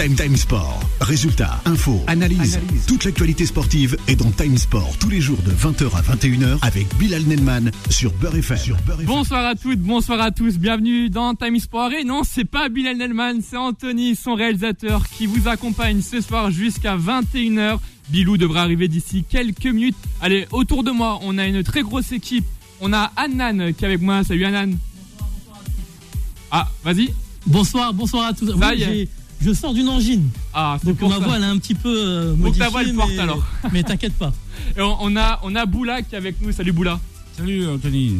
Time Time Sport. Résultats, infos, analyse. Toute l'actualité sportive est dans Time Sport tous les jours de 20h à 21h avec Bilal Nenman sur Beurre FM. Bonsoir à toutes, bonsoir à tous, bienvenue dans Time Sport. Et non, c'est pas Bilal Nelman, c'est Anthony, son réalisateur, qui vous accompagne ce soir jusqu'à 21h. Bilou devrait arriver d'ici quelques minutes. Allez, autour de moi, on a une très grosse équipe. On a Annan qui est avec moi. Salut Annan. Ah, vas-y. Bonsoir, bonsoir à tous. Ça Oui, y est. j'ai- je sors d'une angine. Ah, c'est Donc pour ma ça. voix elle est un petit peu euh, modifiée. ta voix, elle porte, alors. mais t'inquiète pas. Et on, on a, on a Boula qui est avec nous. Salut Boula. Salut Anthony.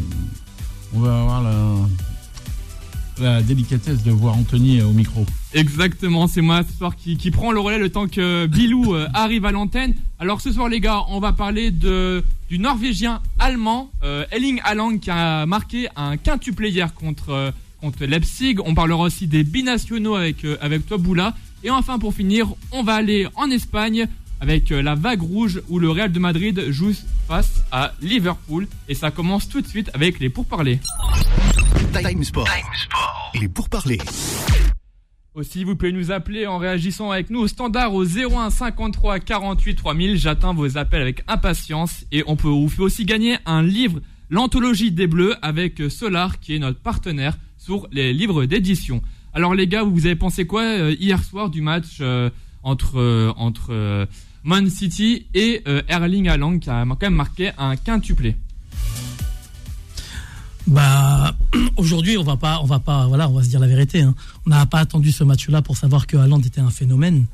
On va avoir la, la délicatesse de voir Anthony au micro. Exactement, c'est moi ce soir qui, qui prend le relais le temps que Bilou euh, arrive à l'antenne. Alors ce soir les gars, on va parler de, du Norvégien allemand euh, Elling Haaland qui a marqué un quintuplé hier contre, euh, contre Leipzig. On parlera aussi des binationaux avec, euh, avec toi Boula. Et enfin pour finir, on va aller en Espagne avec euh, la vague rouge où le Real de Madrid joue face à Liverpool. Et ça commence tout de suite avec les pourparlers. Time Sport. Les pourparlers. Aussi, vous pouvez nous appeler en réagissant avec nous au standard au 01 53 48 3000. J'attends vos appels avec impatience et on peut vous fait aussi gagner un livre, l'anthologie des Bleus avec Solar qui est notre partenaire sur les livres d'édition. Alors les gars, vous avez pensé quoi euh, hier soir du match euh, entre euh, entre euh, Man City et euh, Erling Haaland qui a quand même marqué un quintuplé? Bah aujourd'hui on va pas, on va pas, voilà, on va se dire la vérité. hein. On n'a pas attendu ce match-là pour savoir que Haaland était un phénomène.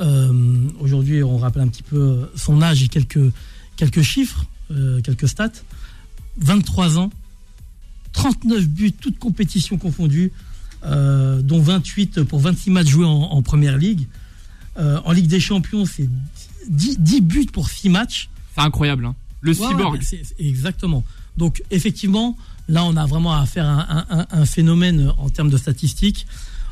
Euh, aujourd'hui on rappelle un petit peu son âge et quelques quelques chiffres, euh, quelques stats. 23 ans, 39 buts, toutes compétitions confondues, euh, dont 28 pour 26 matchs joués en, en première ligue. Euh, en Ligue des Champions, c'est 10, 10 buts pour 6 matchs. C'est incroyable, hein. Le Ouais, cyborg. ouais, exactement. Donc effectivement, là on a vraiment à un, un- un phénomène en termes de statistiques,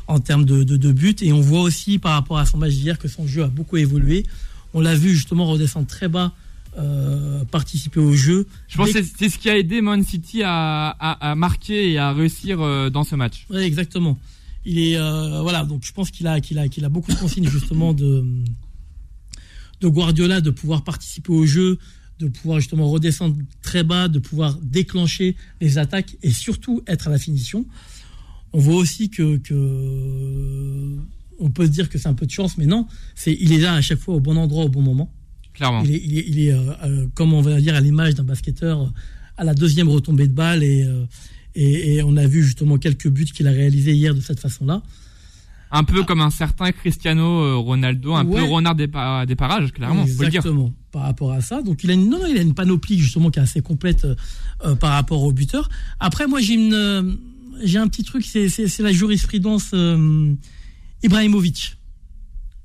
en termes de, de, de buts, et on voit aussi par rapport à son match d'hier que son jeu a beaucoup évolué. On l'a vu justement redescendre très bas, euh, participer au jeu. Je pense que c'est- ce qui a aidé Man City à, à- à marquer et à réussir euh, dans ce match. Ouais, exactement. Il est euh, voilà, donc je pense qu'il a qu'il a qu'il a beaucoup de consignes justement de de Guardiola de pouvoir participer au jeu, de pouvoir justement redescendre très bas, de pouvoir déclencher les attaques et surtout être à la finition. On voit aussi que, que on peut se dire que c'est un peu de chance, mais non, c'est il est là à chaque fois au bon endroit au bon moment. Clairement. Il est, il est, il est, euh, euh, comme on va dire à l'image d'un basketteur euh, à la deuxième retombée de balle et, euh, et, et on a vu justement quelques buts qu'il a réalisés hier de cette façon-là. Un peu comme un certain Cristiano Ronaldo, un peu renard des, pa- des parages, clairement, faut le dire. Exactement. Par rapport à ça, donc il a une, non, non, il a une panoplie justement qui est assez complète euh, par rapport au buteur. Après, moi j'ai une, j'ai un petit truc, c'est, la jurisprudence Ibrahimovic.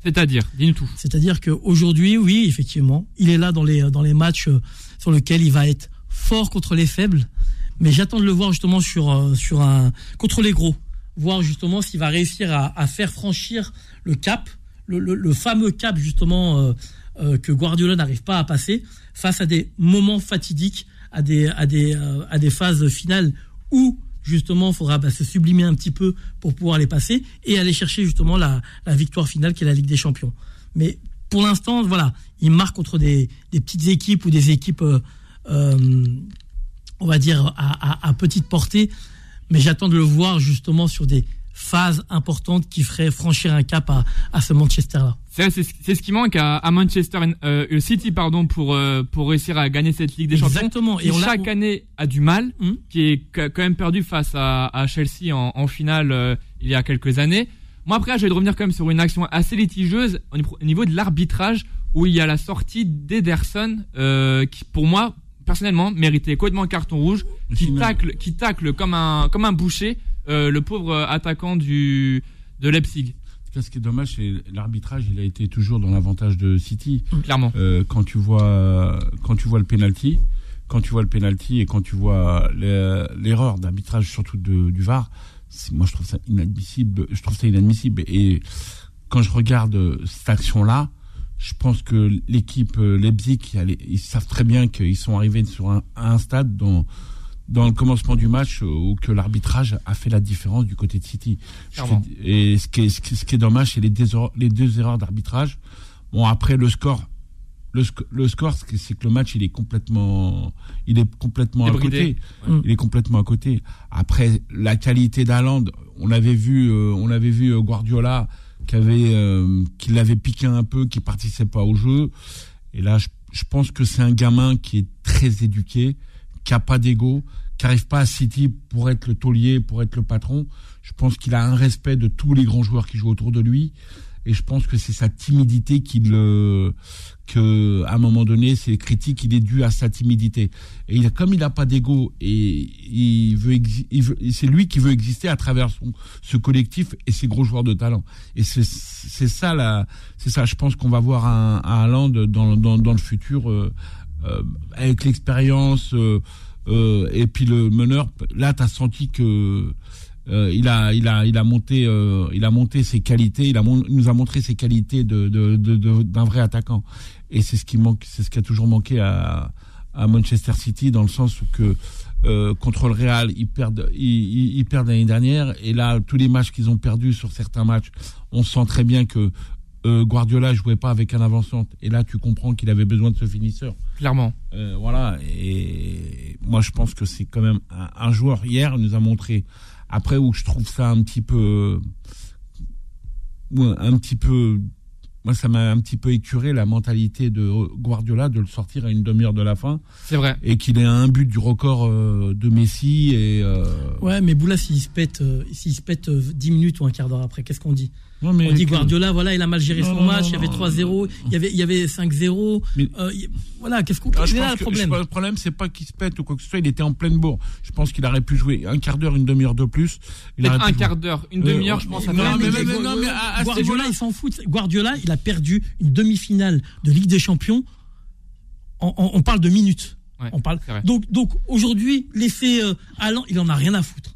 C'est-à-dire, dis-nous tout. C'est-à-dire qu'aujourd'hui, oui, effectivement, il est là dans les, dans matchs euh, sur lesquels il va être fort contre les faibles, mais j'attends de le voir justement sur, euh, un, contre les gros, voir justement s'il va réussir à, faire franchir le cap, le, fameux cap justement euh, que Guardiola n'arrive pas à passer face à des moments fatidiques, à des, à des phases finales où justement il faudra bah, se sublimer un petit peu pour pouvoir les passer et aller chercher justement la, victoire finale qui est la Ligue des Champions. Mais pour l'instant, voilà, il marque contre des, petites équipes ou des équipes, euh, euh, on va dire, à petite portée. Mais j'attends de le voir justement sur des phases importantes qui feraient franchir un cap à, à ce Manchester-là. C'est c'est ce c'est ce qui manque à, à Manchester euh, City pardon, pour, euh, pour réussir à gagner cette Ligue des Champions. Exactement. Qui Et on l'a- chaque année a du mal, Hum. qui est quand même perdu face à, à Chelsea en, en finale euh, il y a quelques années. Moi après, je vais revenir quand même sur une action assez litigieuse au niveau- au niveau de l'arbitrage où il y a la sortie d'Ederson euh, qui pour moi personnellement méritait complètement un carton rouge qui tacle qui tacle comme un comme un boucher euh, le pauvre attaquant du de Leipzig ce qui est dommage, c'est l'arbitrage. Il a été toujours dans l'avantage de City. clairement. Euh, quand tu vois, quand tu vois le penalty, quand tu vois le penalty et quand tu vois le- l'erreur d'arbitrage surtout de, du VAR, moi je trouve ça inadmissible. Je trouve ça inadmissible. Et quand je regarde euh, cette action-là, je pense que l'équipe euh, Leipzig, ils savent très bien qu'ils sont arrivés sur un, à un stade dans dans le commencement du match où que l'arbitrage a fait la différence du côté de City. Et ce qui est, ce qui est, dommage, c'est les, les deux erreurs d'arbitrage. Bon, après le score, le, le score, c'est que le match, il est complètement, il est complètement à côté. Il est complètement à côté. Après, la qualité d'Aland, on avait vu, euh, on avait vu euh, Guardiola qui avait, euh, qui l'avait piqué un peu, qui participait pas au jeu. Et là, je, je pense que c'est un gamin qui est très éduqué, qui a pas d'ego, qui arrive pas à City pour être le taulier, pour être le patron. Je pense qu'il a un respect de tous les grands joueurs qui jouent autour de lui. Et je pense que c'est sa timidité qui le que à un moment donné ces critiques il est dû à sa timidité. Et il, comme il n'a pas d'ego et il veut, c'est lui qui veut exister à travers son, ce collectif et ses gros joueurs de talent. Et c'est ça là c'est ça. Je pense qu'on va voir un, un dans, dans, dans le futur euh, avec l'expérience euh, euh, et puis le meneur là tu as senti que euh, il a, il a, il a monté, euh, il a monté ses qualités. Il a, nous a montré ses qualités de, d'un vrai attaquant. Et c'est ce qui manque, c'est ce qui a toujours manqué à, à Manchester City dans le sens où que euh, contre le Real, ils perdent, ils, ils perdent l'année dernière. Et là, tous les matchs qu'ils ont perdus sur certains matchs, on sent très bien que euh, Guardiola jouait pas avec un avançant. Et là, tu comprends qu'il avait besoin de ce finisseur. Clairement. Euh, voilà. Et moi, je pense que c'est quand même un, un joueur. Hier, il nous a montré après, où je trouve ça un petit peu, un petit peu, moi ça m'a un petit peu écuré la mentalité de Guardiola de le sortir à une demi-heure de la fin. C'est vrai. Et qu'il ait un but du record euh, de Messi et. Euh, ouais, mais Boula s'il se pète, euh, s'il se pète 10 minutes ou un quart d'heure après, qu'est-ce qu'on dit? On dit Guardiola, voilà, il a mal géré son match, il y avait 3-0, il y avait, il y avait 5-0. Euh, voilà, qu'est-ce qu'on peut là le problème Le problème, c'est pas qu'il se pète ou quoi que ce soit, il était en pleine bourre. Je pense qu'il aurait pu jouer un quart d'heure, une demi-heure de plus. un quart d'heure, une demi-heure, je pense. Non, mais, non, mais à, Guardiola, il s'en fout. Guardiola, il a perdu une demi-finale de Ligue des Champions. On, on, parle de minutes. on parle. Donc, donc aujourd'hui, l'effet euh, Allant, il en a rien à foutre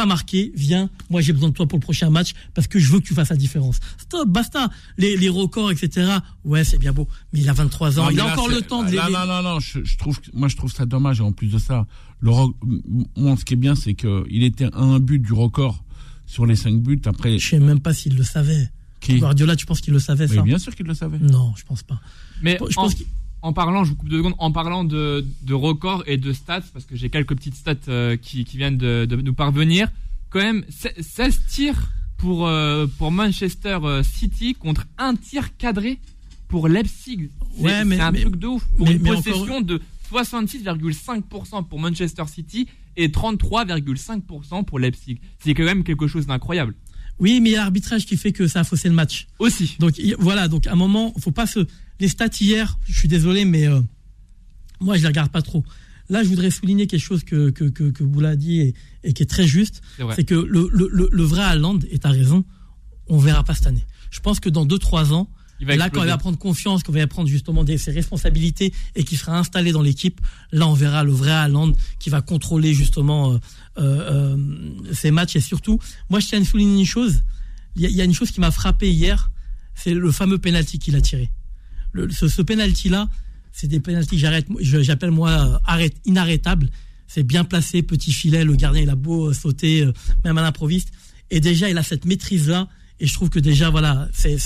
t'as marqué, viens, moi j'ai besoin de toi pour le prochain match parce que je veux que tu fasses la différence. Stop, basta. Les, les records, etc. Ouais, c'est bien beau, mais il a 23 ans, il a encore le temps de les... Non, non, non, non, je, trouve, moi je trouve ça dommage et en plus de ça, le, moi ce qui est bien, c'est qu'il était à un but du record sur les 5 buts. Après, je sais même pas s'il le savait. Qui? Guardiola, tu penses qu'il le savait ça? Bien sûr qu'il le savait. Non, je pense pas. Mais je pense qu'il en parlant, je vous coupe deux secondes, en parlant de, de records et de stats, parce que j'ai quelques petites stats euh, qui, qui, viennent de, de, nous parvenir, quand même 16 tirs pour, euh, pour Manchester euh, City contre un tir cadré pour Leipzig. C'est ouais, un truc de ouf. Pour une possession de 66,5% pour Manchester City et 33,5% pour Leipzig. C'est quand même quelque chose d'incroyable. Oui, mais il y a l'arbitrage qui fait que ça a faussé le match. Aussi. Donc voilà, donc à un moment, faut pas se les stats hier, je suis désolé, mais euh, moi, je les regarde pas trop. Là, je voudrais souligner quelque chose que, que, que, que Boula a dit et, qui est très juste. C'est que le, le, le, vrai Haaland, et tu as raison, on verra pas cette année. Je pense que dans 2-3 ans, là, quand il va prendre confiance, quand il va prendre justement ses responsabilités et qu'il sera installé dans l'équipe, là, on verra le vrai Haaland qui va contrôler justement euh, euh, euh ses matchs. Et surtout, moi, je tiens à souligner une chose. Il y, y, a une chose qui m'a frappé hier, c'est le fameux penalty qu'il a tiré ce, ce penalty-là, c'est des penalties que j'appelle moi arrête, inarrêtables. C'est bien placé, petit filet, le gardien il a beau sauter, euh, même à l'improviste. Et déjà, il a cette maîtrise-là. Et je trouve que déjà, voilà, c'est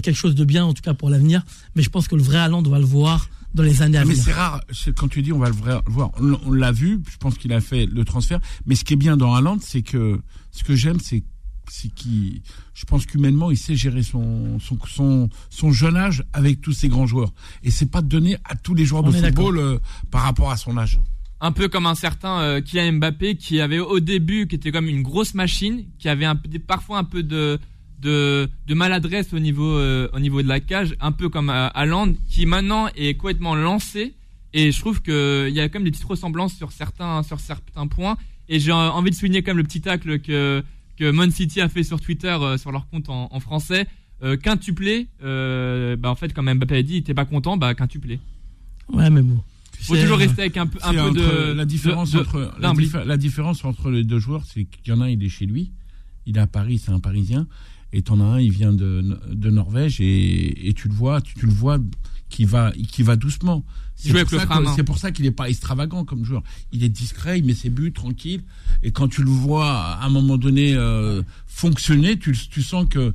quelque chose de bien, en tout cas pour l'avenir. Mais je pense que le vrai Haaland, on va le voir dans les années à venir. Mais c'est rare, quand tu dis on va le voir, on l'a vu, je pense qu'il a fait le transfert. Mais ce qui est bien dans Haaland, c'est que ce que j'aime, c'est c'est qui, je pense qu'humainement, il sait gérer son, son, son, jeune âge avec tous ces grands joueurs. Et c'est pas de donner à tous les joueurs de football euh, par rapport à son âge. Un peu comme un certain euh, Kylian Mbappé qui avait au début, qui était comme une grosse machine, qui avait un, parfois un peu de, de, de maladresse au niveau, euh, au niveau de la cage, un peu comme Haaland, qui maintenant est complètement lancé. Et je trouve qu'il y a quand même des petites ressemblances sur certains, sur certains points. Et j'ai envie de souligner quand même le petit tacle que que Mon City a fait sur Twitter, euh, sur leur compte en, français. Euh, quintuplé, euh, bah en fait, comme Mbappé a dit, il était pas content, bah quintuplé. Ouais, mais bon. Faut toujours rester avec un peu, un peu de la différence entre la, différence entre les deux joueurs, c'est qu'il y en a il est chez lui, il est à Paris, c'est un Parisien, et t'en as un, il vient de, de Norvège et, et tu le vois, tu, tu le vois qui va, qui va doucement. C'est pour, ça pour qu'il n'est pas extravagant comme joueur. Il est discret, il met ses buts tranquille. Et quand tu le vois à un moment donné euh, fonctionner, tu, tu sens que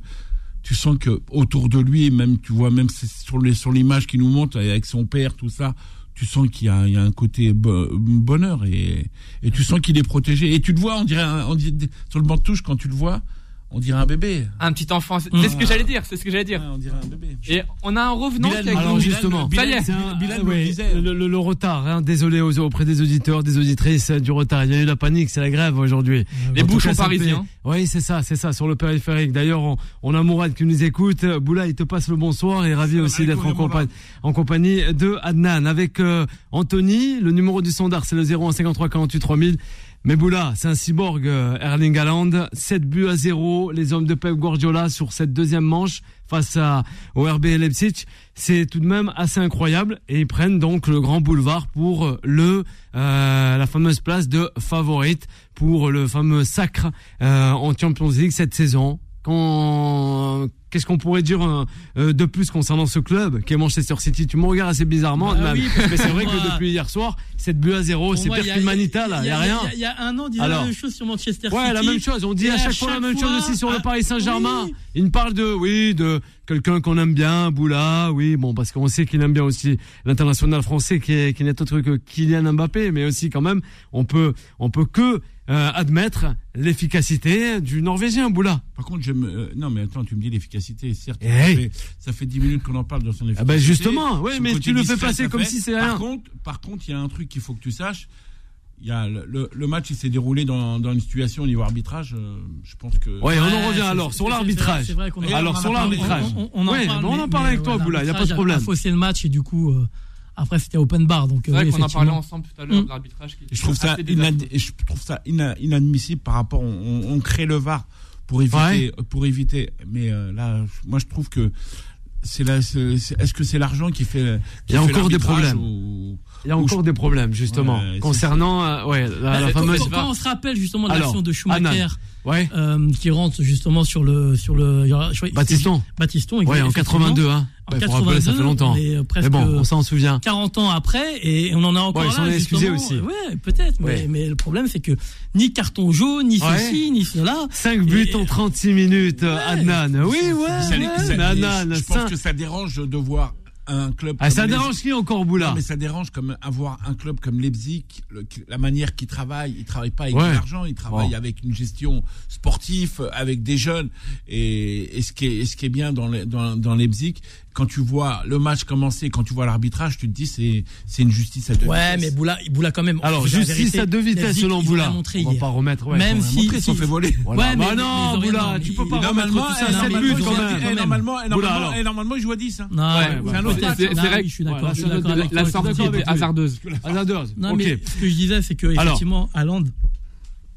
tu sens que autour de lui, même tu vois même sur les sur l'image qu'il nous montre avec son père, tout ça, tu sens qu'il y y a un côté bo- bonheur et, et tu sens qu'il est protégé. Et tu le vois, on dirait, on dirait sur le banc de touche quand tu le vois, on dirait un bébé. Un petit enfant. C'est Mmh. ce que j'allais dire. C'est ce que j'allais dire. Ouais, on dirait un bébé. Et on a un revenant Bilal, qui alors justement, Ça y est. c'est un- Bilal ah, le disait. le, le- le retard, hein, désolé aux- auprès des auditeurs, des auditrices euh, du retard. Il y a eu la panique, c'est la grève aujourd'hui. Les En bouchons parisiens. fait- Oui, c'est ça, c'est ça, sur le périphérique. D'ailleurs, on, on a Mourad qui nous écoute. Boula, il te passe le bonsoir et ravi aussi d'être en, compagnie- en compagnie de Adnan. Avec euh, Anthony, le numéro du sondard, c'est le 0153 48 3000. Mais Boula, c'est un cyborg euh, Erling Haaland. 7 buts à 0. Les hommes de Pep Guardiola sur cette deuxième manche face à, au RB Leipzig. C'est tout de même assez incroyable. Et ils prennent donc le grand boulevard pour le, euh, la fameuse place de favorite pour le fameux sacre euh, en Champions League cette saison. Qu'est-ce qu'on pourrait dire euh, euh, de plus concernant ce club qui est Manchester City? Tu me regardes assez bizarrement, Bah oui, mais c'est vrai que depuis hier soir, 7 buts à 0, Pour c'est pire manita là, il y a rien. Il y a- il y a un an, on disait Alors. la même chose sur Manchester Ouais, City. la même chose. On dit à chaque, fois la même chose aussi sur le ah, Paris Saint-Germain. oui. Il me parle de, oui, de quelqu'un qu'on aime bien, Boula, oui, bon, parce qu'on sait qu'il aime bien aussi l'international français qui est, qui n'est autre que Kylian Mbappé, mais aussi quand même, on peut, on peut que euh, admettre l'efficacité du Norvégien, Boula. Par contre, j'aime. euh, non, mais attends, tu me dis l'efficacité. Certes, Eh ça, hey. fait, ça fait 10 minutes qu'on en parle dans son efficacité. Ah ben justement, Son mais tu le fais passer comme fait. si c'est Par rien. contre, par contre, il y a un truc qu'il faut que tu saches. Il y a le, le- le match, il s'est déroulé dans, dans une situation au niveau arbitrage. euh, je pense que. Ouais, on en revient alors sur l'arbitrage. c'est vrai qu'on en- Alors sur l'arbitrage. On, on en Ouais, parle, mais on en parle mais avec toi, Boula, il y a pas de problème. A faussé le match et du coup, euh, après c'était open bar. Donc, C'est euh, vrai oui, qu'on en parlait ensemble tout à l'heure Mm. de l'arbitrage. qui je trouve ça, je trouve ça ina- inadmissible par rapport. On, on- on crée le VAR pour éviter, pour éviter. Mais euh, là, moi, je trouve que c'est c'est- Est-ce que c'est l'argent qui fait Il y a encore des problèmes. ou- Il y a encore des problèmes justement Ouais, concernant, euh, ouais, la, la Bah, fameuse. quand, quand on se rappelle justement de Alors, l'action de Schumacher. Ouais. euh, qui rentre justement sur le sur le Batiston. Batiston Ouais, en effectivement. 82, hein. En Ouais, faut rappeler, ça fait 82, longtemps. euh, Mais bon, on s'en souvient. 40 ans après et on en a encore Ouais, ils là. s'en est excusé justement. aussi. Ouais, peut-être. Ouais. Mais, mais le problème c'est que ni carton jaune, ni Ouais. ceci, ni cela. 5 buts Et- en 36 minutes, Adnan. Oui, ouais. Adnan, je pense que ça dérange de voir un club. Ah, comme ça les- dérange qui encore, Non, Boula mais ça dérange comme avoir un club comme Leipzig, le- la manière qu'il travaille, il travaille pas avec Ouais. de l'argent, il travaille Bon. avec une gestion sportive, avec des jeunes. Et, et ce qui est, et ce qui est bien dans, les- dans, dans Leipzig, quand tu vois le match commencer, quand tu vois l'arbitrage, tu te dis c'est c'est une justice à deux Ouais, vitesses. mais Boula, Boula quand même. Alors, justice vérité, à deux vitesses selon Boula. On va hier. pas remettre, ouais. Même On si- montré, ils si- sont fait voler. Voilà. Ouais, mais bah non, Boula, tu peux pas remettre Normalement, tout ça 7 normalement, buts ils quand même. normalement, Oula, normalement, il joue à 10. hein. Non, Ouais, c'est ouais, un ouais. autre C'est- match. c'est- c'est je suis ouais, d'accord. La sortie était hasardeuse. Hasardeuse. Non, Ok. mais ce que je disais, c'est que Alors. effectivement, Haaland,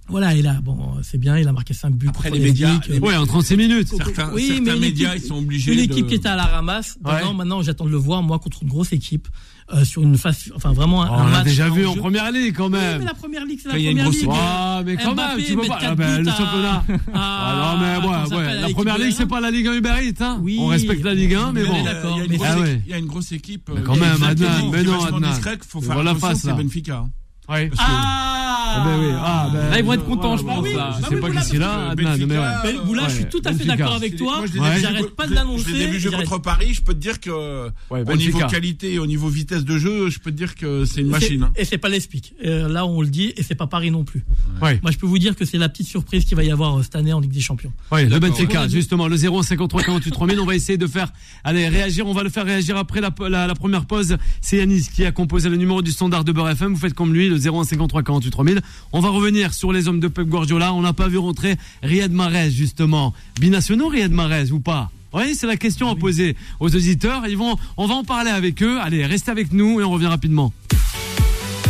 voilà, il a, bon, c'est bien, il a marqué 5 buts. Après, contre les médias, les- Ouais, en 36 minutes. Certains, Oui, certains mais médias, ils sont obligés Une de... équipe qui était à la ramasse. Ouais. Maintenant, maintenant, j'attends de le voir, moi, contre une grosse équipe, euh, sur une phase, enfin, vraiment, un, Oh, un On l'a déjà vu en jeu. première ligue quand Oui, même. mais la première ligue, c'est la Là, première grosse ligue. Ah, mais quand Mbappé même, tu peux pas. quatre Ah, ben, buts le championnat. Ah, non, mais ouais, La première ligue, c'est pas la Ligue 1 Uber Eats, hein. Oui. On respecte la Ligue 1, mais bon. d'accord. Il y a une mais grosse Ah équipe- il y a une grosse équipe. Mais euh, quand même, Adnan, mais non, Adnan. faut faire la face, c'est là. Benfica. hein. Ouais. Ah! Ah, ben oui. Ah, ben. Là, ils vont être contents, je ouais, pense, ouais, là. Je sais pas Adnan, mais ouais. Benfica, Mais Boula, je suis tout à fait d'accord avec toi. J'arrête pas de l'annoncer. Je les ai vus jouer contre Paris. Je peux te dire que, au niveau qualité et au niveau vitesse de jeu, je peux te dire que c'est une C'est- machine. hein. Et c'est pas l'Espic. Euh, là, on le dit, et c'est pas Paris non plus. Moi, je peux vous dire que c'est la petite surprise qu'il va y avoir euh, cette année en Ligue des Champions. Oui, le. Benfica, justement, le 0 53 48 3000. On va essayer de faire, allez, réagir. On va le faire réagir après la, la, la première pause. C'est Yanis qui a composé le numéro du standard de Beurre FM. Vous faites comme lui, le 0 53 48 3000. On va revenir sur les hommes de Pep Guardiola. On n'a pas vu rentrer Riyad Mahrez, justement. Binationaux, Riyad Mahrez, ou pas? Oui, c'est la question à poser aux auditeurs. Ils vont, on va en parler avec eux. Allez, restez avec nous et on revient rapidement.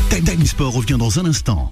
Time Time Sport revient dans un instant.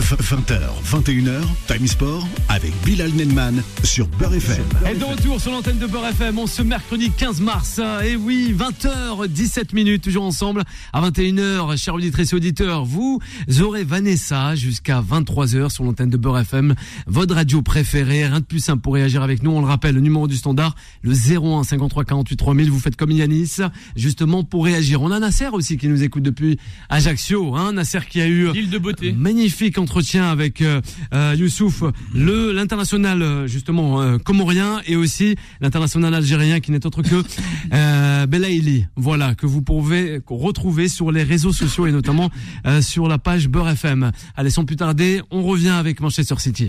20h, 21h, Time Sport avec Bilal Nenman sur Beurre FM. Et de retour sur l'antenne de Beurre FM, on ce mercredi 15 mars. Et oui, 20h, 17 minutes, toujours ensemble. À 21h, chers auditrices et auditeurs, vous aurez Vanessa jusqu'à 23h sur l'antenne de Beurre FM, votre radio préférée. Rien de plus simple pour réagir avec nous. On le rappelle, le numéro du standard, le 01 53 48 3000. Vous faites comme Yanis, justement pour réagir. On a Nasser aussi qui nous écoute depuis Ajaccio. Hein, Nasser qui a eu L'île de beauté. magnifique entretien avec euh, euh, Youssouf, le l'international euh, justement euh, comorien et aussi l'international algérien qui n'est autre que euh, Belaïli. Voilà que vous pouvez retrouver sur les réseaux sociaux et notamment euh, sur la page Beurre FM. Allez, sans plus tarder, on revient avec Manchester City.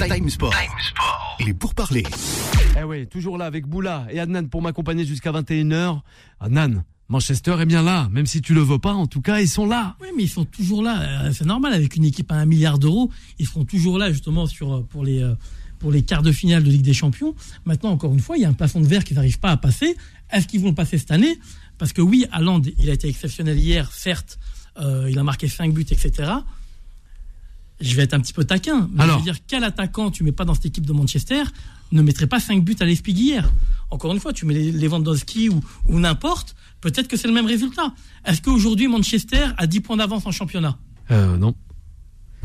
Time Sport. Et pour parler, Eh oui, toujours là avec Boula et Adnan pour m'accompagner jusqu'à 21h. Adnan, Manchester est bien là, même si tu le veux pas, en tout cas, ils sont là. Oui, mais ils sont toujours là. Euh, C'est normal avec une équipe à un milliard d'euros, ils seront toujours là justement sur euh, pour les euh, pour les quarts de finale de Ligue des Champions. Maintenant, encore une fois, il y a un plafond de verre qu'ils n'arrivent pas à passer. Est-ce qu'ils vont passer cette année? Parce que oui, Haaland, il a été exceptionnel hier, certes, il a marqué 5 buts, etc. Je vais être un petit peu taquin. Mais Alors je veux dire, quel attaquant tu mets pas dans cette équipe de Manchester ne mettrait pas 5 buts à l'Espig hier Encore une fois, tu mets les Lewandowski ou, ou n'importe, peut-être que c'est le même résultat. Est-ce qu'aujourd'hui, Manchester a 10 points d'avance en championnat Euh, non.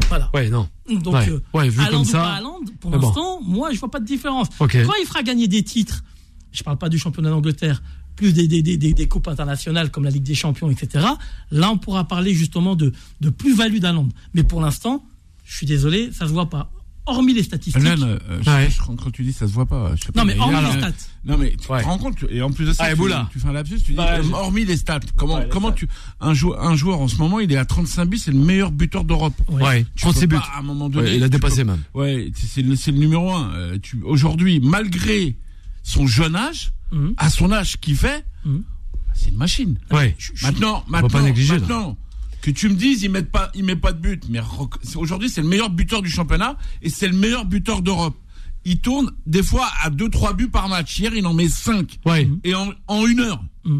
Voilà. Ouais, non. Donc, Ouais. euh, Ouais, vu comme ou pas Haaland, pour bon. l'instant, moi, je vois pas de différence. Ok. Quand il fera gagner des titres, je parle pas du championnat d'Angleterre, plus des, des, des, des, des coupes internationales comme la Ligue des Champions, etc. Là, on pourra parler justement de, de plus-value d'Haaland. Mais pour l'instant, je suis désolé, ça se voit pas. Hormis les statistiques. Alan, euh, je- Ouais. je- quand tu dis ça se voit pas, je sais pas. non, mais hormis les stats. Non mais tu Ouais. te rends compte et en plus de ça Allez, tu, Boula. tu fais un lapsus tu dis Bah, euh, je- hormis les stats comment Ouais, les comment stats. tu un joueur un joueur en ce moment il est à 35 buts c'est le meilleur buteur d'Europe Ouais. Tu 36 peux buts. pas, à un moment donné Ouais, il a dépassé peux- même. ouais c'est- c'est le, le numéro un Euh, tu aujourd'hui malgré son jeune âge Mhm. à son âge qu'il fait Mhm. c'est une machine Ouais. maintenant pas maintenant négliger, là. maintenant que tu me dises il met pas il met pas de but mais aujourd'hui c'est le meilleur buteur du championnat et c'est le meilleur buteur d'Europe il tourne des fois à 2-3 buts par match hier il en met 5 Ouais. et en, en une heure. Mm.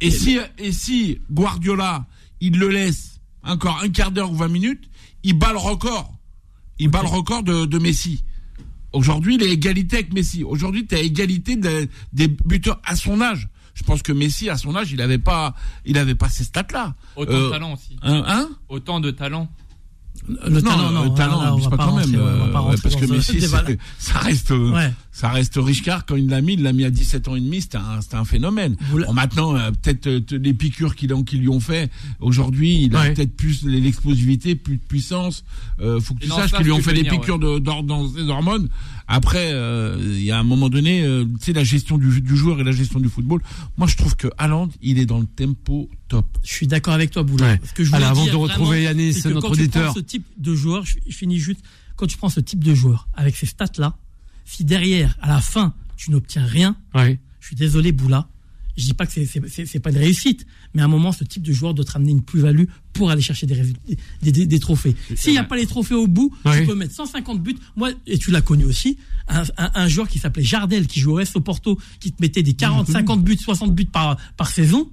Et si, et si Guardiola, il le laisse encore un quart d'heure ou 20 minutes, il bat le record. Il bat le record de, de Messi. Aujourd'hui, il est égalité avec Messi. Aujourd'hui, tu as égalité de- des buteurs à son âge. Je pense que Messi, à son âge, il avait pas, il avait pas ces stats-là. Autant Euh, de talent aussi. Hein, hein Autant de talent. Le talent, non. le talent, là, on abuse va pas pas quand même. rentrer, euh, pas ouais, parce que dans Messi, ça reste, euh, Ouais. ça reste Richard quand il l'a mis, il l'a mis à 17 ans et demi, c'était un, un phénomène. Bon, maintenant, euh, peut-être euh, les piqûres qu'il qu'ils lui ont fait, aujourd'hui, il a Ouais. peut-être plus l'explosivité, plus de puissance. Euh, faut que Et tu dans saches qu'ils lui ont fait des piqûres de, d'hor- dans des hormones. Après, euh, il y a un moment donné, euh, tu sais, la gestion du, du joueur et la gestion du football. Moi, je trouve que Haaland, il est dans le tempo top. Je suis d'accord avec toi, Boula. Ouais. Ce que je Allez, voulais avant dire de retrouver vraiment, Yanis, c'est que notre quand tu auditeur. prends ce type de joueur, je, je finis juste, quand tu prends ce type de joueur avec ces stats-là, si derrière, à la fin, tu n'obtiens rien, Ouais. je suis désolé, Boula. Je dis pas que c'est- pas une réussite, mais à un moment, ce type de joueur doit te ramener une plus-value pour aller chercher des, résultats, des, des- des trophées. S'il n'y a pas les trophées au bout, Ouais. tu peux mettre 150 buts. Moi, et tu l'as connu aussi, un, un- un joueur qui s'appelait Jardel, qui jouait au S au Porto, qui te mettait des 40, 50 buts, 60 buts par, par saison.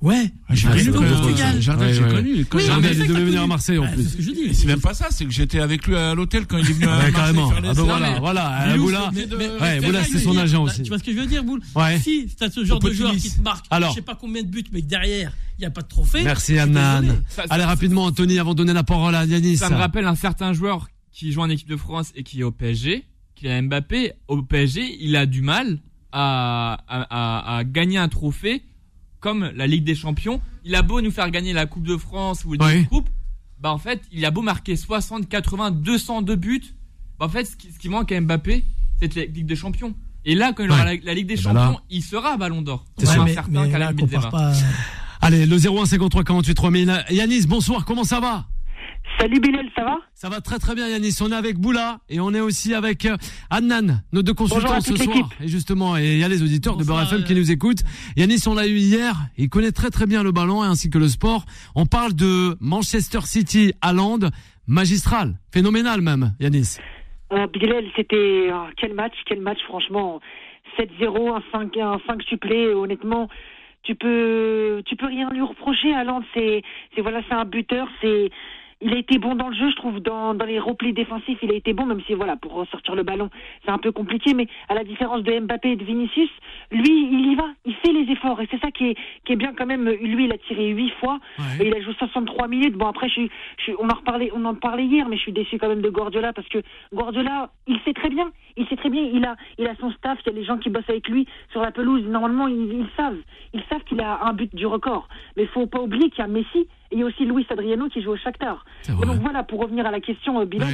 Ouais, J'ai Ouais, connu ouais, Portugal. Jardin, j'ai connu. Jardin- il devait venir t'as à Marseille en plus. C'est ce que je dis. Et c'est même pas ça, c'est que j'étais avec lui à l'hôtel quand il est venu à Ouais, Marseille carrément. Ah bah voilà, voilà. Mais euh, Boula. Boula, c'est son agent dire. aussi. Tu vois ce que je veux dire, Boule Ouais. Si tu as ce genre de joueur qui te marque, Alors. je sais pas combien de buts, mais derrière, il n'y a pas de trophée. Merci Annan. Allez rapidement Anthony avant de donner la parole à Yanis. Ça me rappelle un certain joueur qui joue en équipe de France et qui est au PSG, qui est Mbappé. Au PSG, il a du mal à, à, à- à gagner un trophée comme la Ligue des Champions. Il a beau nous faire gagner la Coupe de France ou une Ouais. coupe, bah en fait, il a beau marquer 60, 80, 202 buts, bah en fait, ce qui, ce qui manque à Mbappé, c'est la Ligue des Champions. Et là, quand il aura Ouais. la, la Ligue des là- Champions, il sera Ballon d'Or. C'est Ouais, sûr. Mais, certain mais là, compare pas. Allez, le 01 53 48 3000. Yanis, bonsoir, comment ça va? Salut Bilal, ça va? Ça va très très bien Yanis, on est avec Boula et on est aussi avec euh, Adnan, nos deux consultants ce toute soir. l'équipe. Et justement, et il y a les auditeurs de Beurre FM qui euh, nous écoutent. Yanis, on l'a eu hier, il connaît très très bien le ballon ainsi que le sport. On parle de Manchester City à Land, magistral, phénoménal même, Yanis. euh, Bilal, c'était euh, quel match, quel match franchement. 7-0, un 5, un 5 supplé, honnêtement, tu peux tu peux rien lui reprocher à Lens, c'est c'est voilà, c'est un buteur, c'est il a été bon dans le jeu, je trouve, dans, dans les replis défensifs, il a été bon, même si voilà, pour ressortir le ballon, c'est un peu compliqué, mais à la différence de Mbappé et de Vinicius, lui, il y va, il fait les efforts, et c'est ça qui est, qui est bien quand même. Lui, il a tiré huit fois, Ouais. et il a joué 63 minutes. Bon après, je, suis- je, on en reparlait, on en parlait hier, mais je suis déçu quand même de Guardiola parce que Guardiola, il sait très bien, il sait très bien, il a, il a son staff, il y a les gens qui bossent avec lui sur la pelouse. Normalement, ils, ils savent, ils savent qu'il a un but du record. Mais il faut pas oublier qu'il y a Messi et il y a aussi Luis Adriano qui joue au Shakhtar. Donc voilà, pour revenir à la question, euh, Bilal,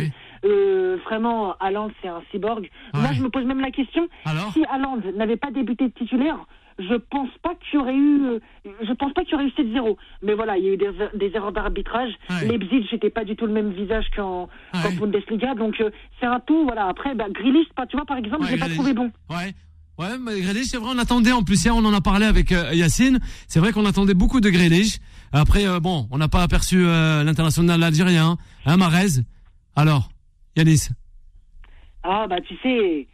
euh, vraiment, Haaland, c'est un cyborg. Moi, je me pose même la question, Alors si Haaland n'avait pas débuté de titulaire, je pense pas qu'il y aurait eu, euh, je pense pas qu'il y aurait eu 7-0. Mais voilà, il y a eu des, des erreurs d'arbitrage. Ouais. Leipzig, c'était pas du tout le même visage qu'en Ouais. Bundesliga. Donc, euh, c'est un tout, voilà. Après, bah, pas- tu vois, par exemple, Ouais, je l'ai pas trouvé bon. Ouais. Ouais, mais Grealish, c'est vrai, on attendait en plus hier, on en a parlé avec euh, Yacine. C'est vrai qu'on attendait beaucoup de Grealish. Après, euh, bon, on n'a pas aperçu euh, l'international algérien, hein, Marez. Alors, Yanis. Ah, bah, tu sais,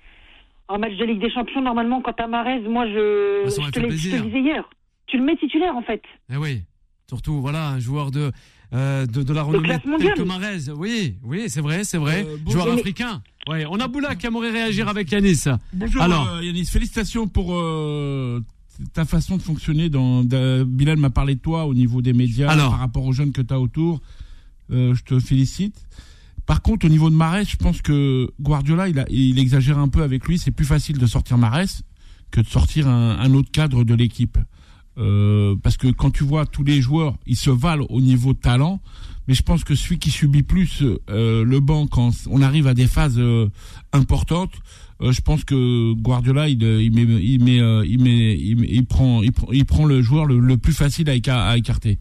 un match de Ligue des Champions, normalement, quand t'as Marez, moi, je, Bah, je te je te le disais hier. Tu le mets titulaire, en fait. Eh oui. Surtout, voilà, un joueur de euh, de, de la renommée classe tel mondiale. que Marez. Oui, oui, c'est vrai, c'est vrai. Euh, bon- joueur Mais- africain. Ouais, on a Boula qui aimerait réagir avec Yanis. Bonjour Alors. euh, Yanis, félicitations pour euh, ta façon de fonctionner. Dans, de- Bilal m'a parlé de toi au niveau des médias Alors. par rapport aux jeunes que tu as autour. Euh, je te félicite. Par contre, au niveau de Marès, je pense que Guardiola, il, a, il exagère un peu avec lui. C'est plus facile de sortir Marès que de sortir un, un autre cadre de l'équipe. Euh, parce que quand tu vois tous les joueurs, ils se valent au niveau de talent, mais je pense que celui qui subit plus euh, le banc quand on arrive à des phases euh, importantes, euh, je pense que Guardiola il, euh, il met il met il met il, prend il prend il prend le joueur le, le plus facile à, éca- à écarter.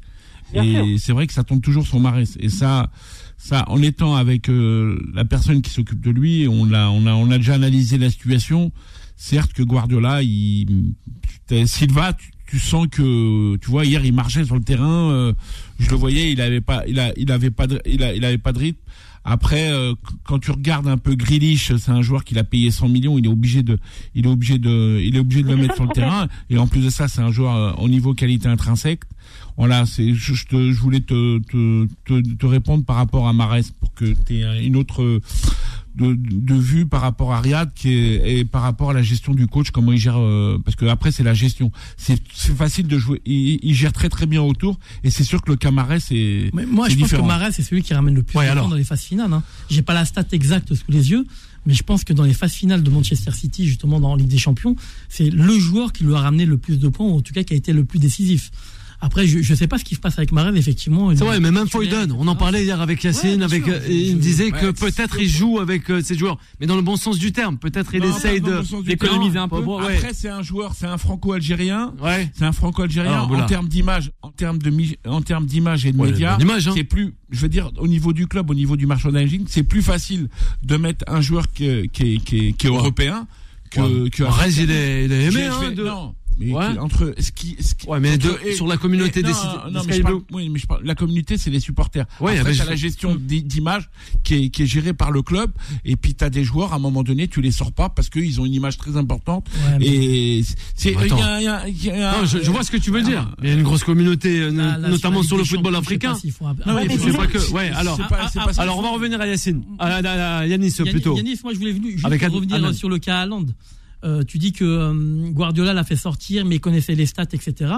Bien et c'est vrai que ça tombe toujours sur Marès et ça ça en étant avec euh, la personne qui s'occupe de lui, on l'a on a on a déjà analysé la situation. Certes que Guardiola il Silva tu, tu sens que tu vois hier il marchait sur le terrain euh, je le voyais il avait pas il a il avait pas de, il a il avait pas de rythme. Après euh, qu- quand tu regardes un peu Grealish c'est un joueur qu'il a payé 100 millions il est obligé de il est obligé de il est obligé de le mettre sur le terrain. Et en plus de ça c'est un joueur euh, au niveau qualité intrinsèque. Voilà c'est je, je, te- je voulais te, te, te, te répondre par rapport à Marès pour que tu aies une autre euh, de, de vue par rapport à Riyad qui est, et par rapport à la gestion du coach comment il gère euh, parce que après c'est la gestion c'est c'est facile de jouer il, il gère très très bien autour et c'est sûr que le Camarès c'est moi, je pense différent. que Marais, c'est celui qui ramène le plus Ouais, de alors. points dans les phases finales. Hein. J'ai pas la stat exacte sous les yeux, mais je pense que dans les phases finales de Manchester City, justement dans la Ligue des Champions, c'est le joueur qui lui a ramené le plus de points, ou en tout cas qui a été le plus décisif. Après, je, je sais pas ce qui se passe avec Marais, effectivement. C'est vrai, mais même Foyden, on en etc. parlait hier avec Yacine, Ouais, avec, sûr. euh, il me disait que peut-être il joue avec euh, ses joueurs, mais dans le bon sens du terme. Peut-être il Non, essaye d'économiser un peu. Ouais. Après, c'est un joueur, c'est un franco-algérien. Ouais. C'est un franco-algérien en voilà. termes d'image, en termes de mi- en termes d'image et de Ouais, médias. hein. C'est plus, je veux dire, au niveau du club, au niveau du merchandising, c'est plus facile de mettre un joueur qui est, qui est, qui est, qui est Ouais. européen que, Ouais. que Rez, il est, il est aimé, hein, de- Non, mais Ouais. entre ce qui, ce qui- Ouais, mais entre- de- sur la communauté et- des non, non, des mais Sky je parle- Blue. oui, mais je parle, la communauté, c'est les supporters. Ouais, Après, t'as la gestion d'i- d'image qui est, qui est gérée par le club, et puis t'as des joueurs, à un moment donné, tu les sors pas parce qu'ils ont une image très importante. Ouais, mais- Et c'est, il y Attends. a- il y a- il y a- Non, je, je vois ce que tu veux Ah, dire. Il y a une grosse communauté, euh, Là, là, notamment sur le football africain. Ouais, alors. Alors, on va revenir à Yacine. À, à- Yanis, Yannis, plutôt. Yanis, moi je voulais venir revenir sur le cas Haaland. Euh, tu dis que euh, Guardiola l'a fait sortir, mais il connaissait les stats, etc.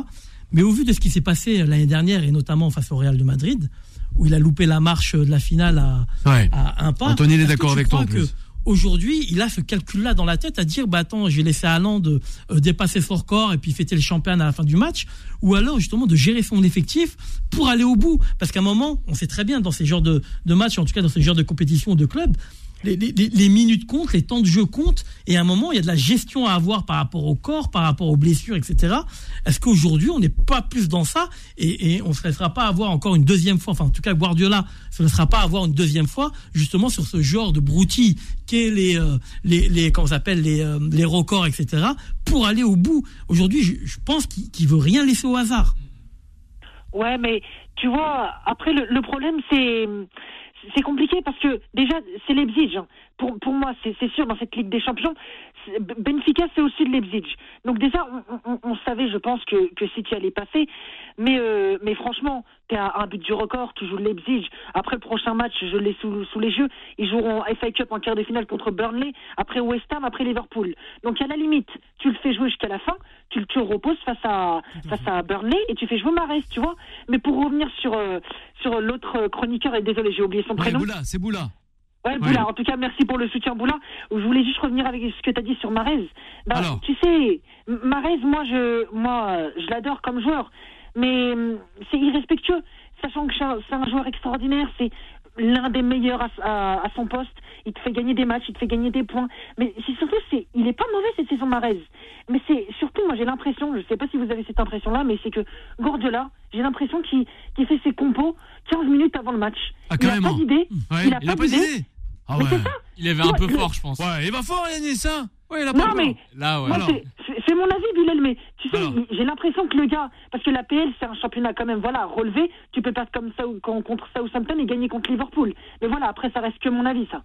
Mais au vu de ce qui s'est passé l'année dernière, et notamment face au Real de Madrid, où il a loupé la marche de la finale à, Ouais. à un pas. Anthony, est d'accord avec toi, en plus. Aujourd'hui, il a ce calcul-là dans la tête à dire, bah attends, je vais laisser Haaland euh, dépasser son record et puis fêter le champion à la fin du match, ou alors justement de gérer son effectif pour aller au bout? Parce qu'à un moment, on sait très bien dans ces genres de, de matchs, en tout cas dans ces genres de compétitions ou de clubs, les, minutes comptent, les temps de jeu comptent, et à un moment, il y a de la gestion à avoir par rapport au corps, par rapport aux blessures, etc. Est-ce qu'aujourd'hui, on n'est pas plus dans ça, et, on ne se laissera pas avoir encore une deuxième fois, enfin en tout cas Guardiola ne se laissera pas avoir une deuxième fois, justement sur ce genre de broutilles qu'est les, euh, les, les, comment s'appelle, les, euh, les records, etc., pour aller au bout. Aujourd'hui, je, pense qu'il qu'il veut rien laisser au hasard. Ouais, mais tu vois, après le problème c'est c'est compliqué parce que déjà c'est Leipzig. hein. Pour pour moi, c'est sûr dans cette Ligue des Champions, Benfica, c'est aussi de Leipzig. Donc déjà, on, on- on savait, je pense, que, que City allait passer. Mais, euh, mais franchement, t'es à un but du record, tu joues le Leipzig. Après le prochain match, je l'ai sous, sous les yeux. Ils joueront FA Cup en quart de finale contre Burnley, après West Ham, après Liverpool. Donc à la limite, tu le fais jouer jusqu'à la fin, tu, le- tu reposes face à, face à Burnley et tu fais jouer Mares, tu vois. Mais pour revenir sur, euh, sur l'autre chroniqueur, et désolé, j'ai oublié son Ouais, prénom. Boula, c'est Boula. Ouais, Boula, en tout cas, merci pour le soutien, Boula. Je voulais juste revenir avec ce que tu as dit sur Marez. Bah, Alors tu sais, Marez, moi, je, moi, je l'adore comme joueur, mais hum, c'est irrespectueux, sachant que c'est un- c'est un joueur extraordinaire, c'est l'un des meilleurs à, à- à son poste. Il te fait gagner des matchs, il te fait gagner des points. Mais c'est surtout, c'est, il est pas mauvais cette saison Marez. Mais c'est surtout, moi, j'ai l'impression, je sais pas si vous avez cette impression-là, mais c'est que Guardiola, j'ai l'impression qu'il fait ses compos 15 minutes avant le match. Ah, il a carrément. pas d'idée. Ouais, il a pas d'idée. Ah Mais ouais. c'est ça. Il avait un peu fort, je pense. Ouais, il va fort, Yanis, hein Ouais, il a pas Non, peur. mais Là, ouais. Moi, Alors. c'est- c'est c'est mon avis, Bilal, mais tu sais, Alors. j'ai l'impression que le gars, parce que la PL, c'est un championnat quand même, voilà, relevé, tu peux perdre comme ça ou- con- contre Southampton et gagner contre Liverpool. Mais voilà, après, ça reste que mon avis, ça.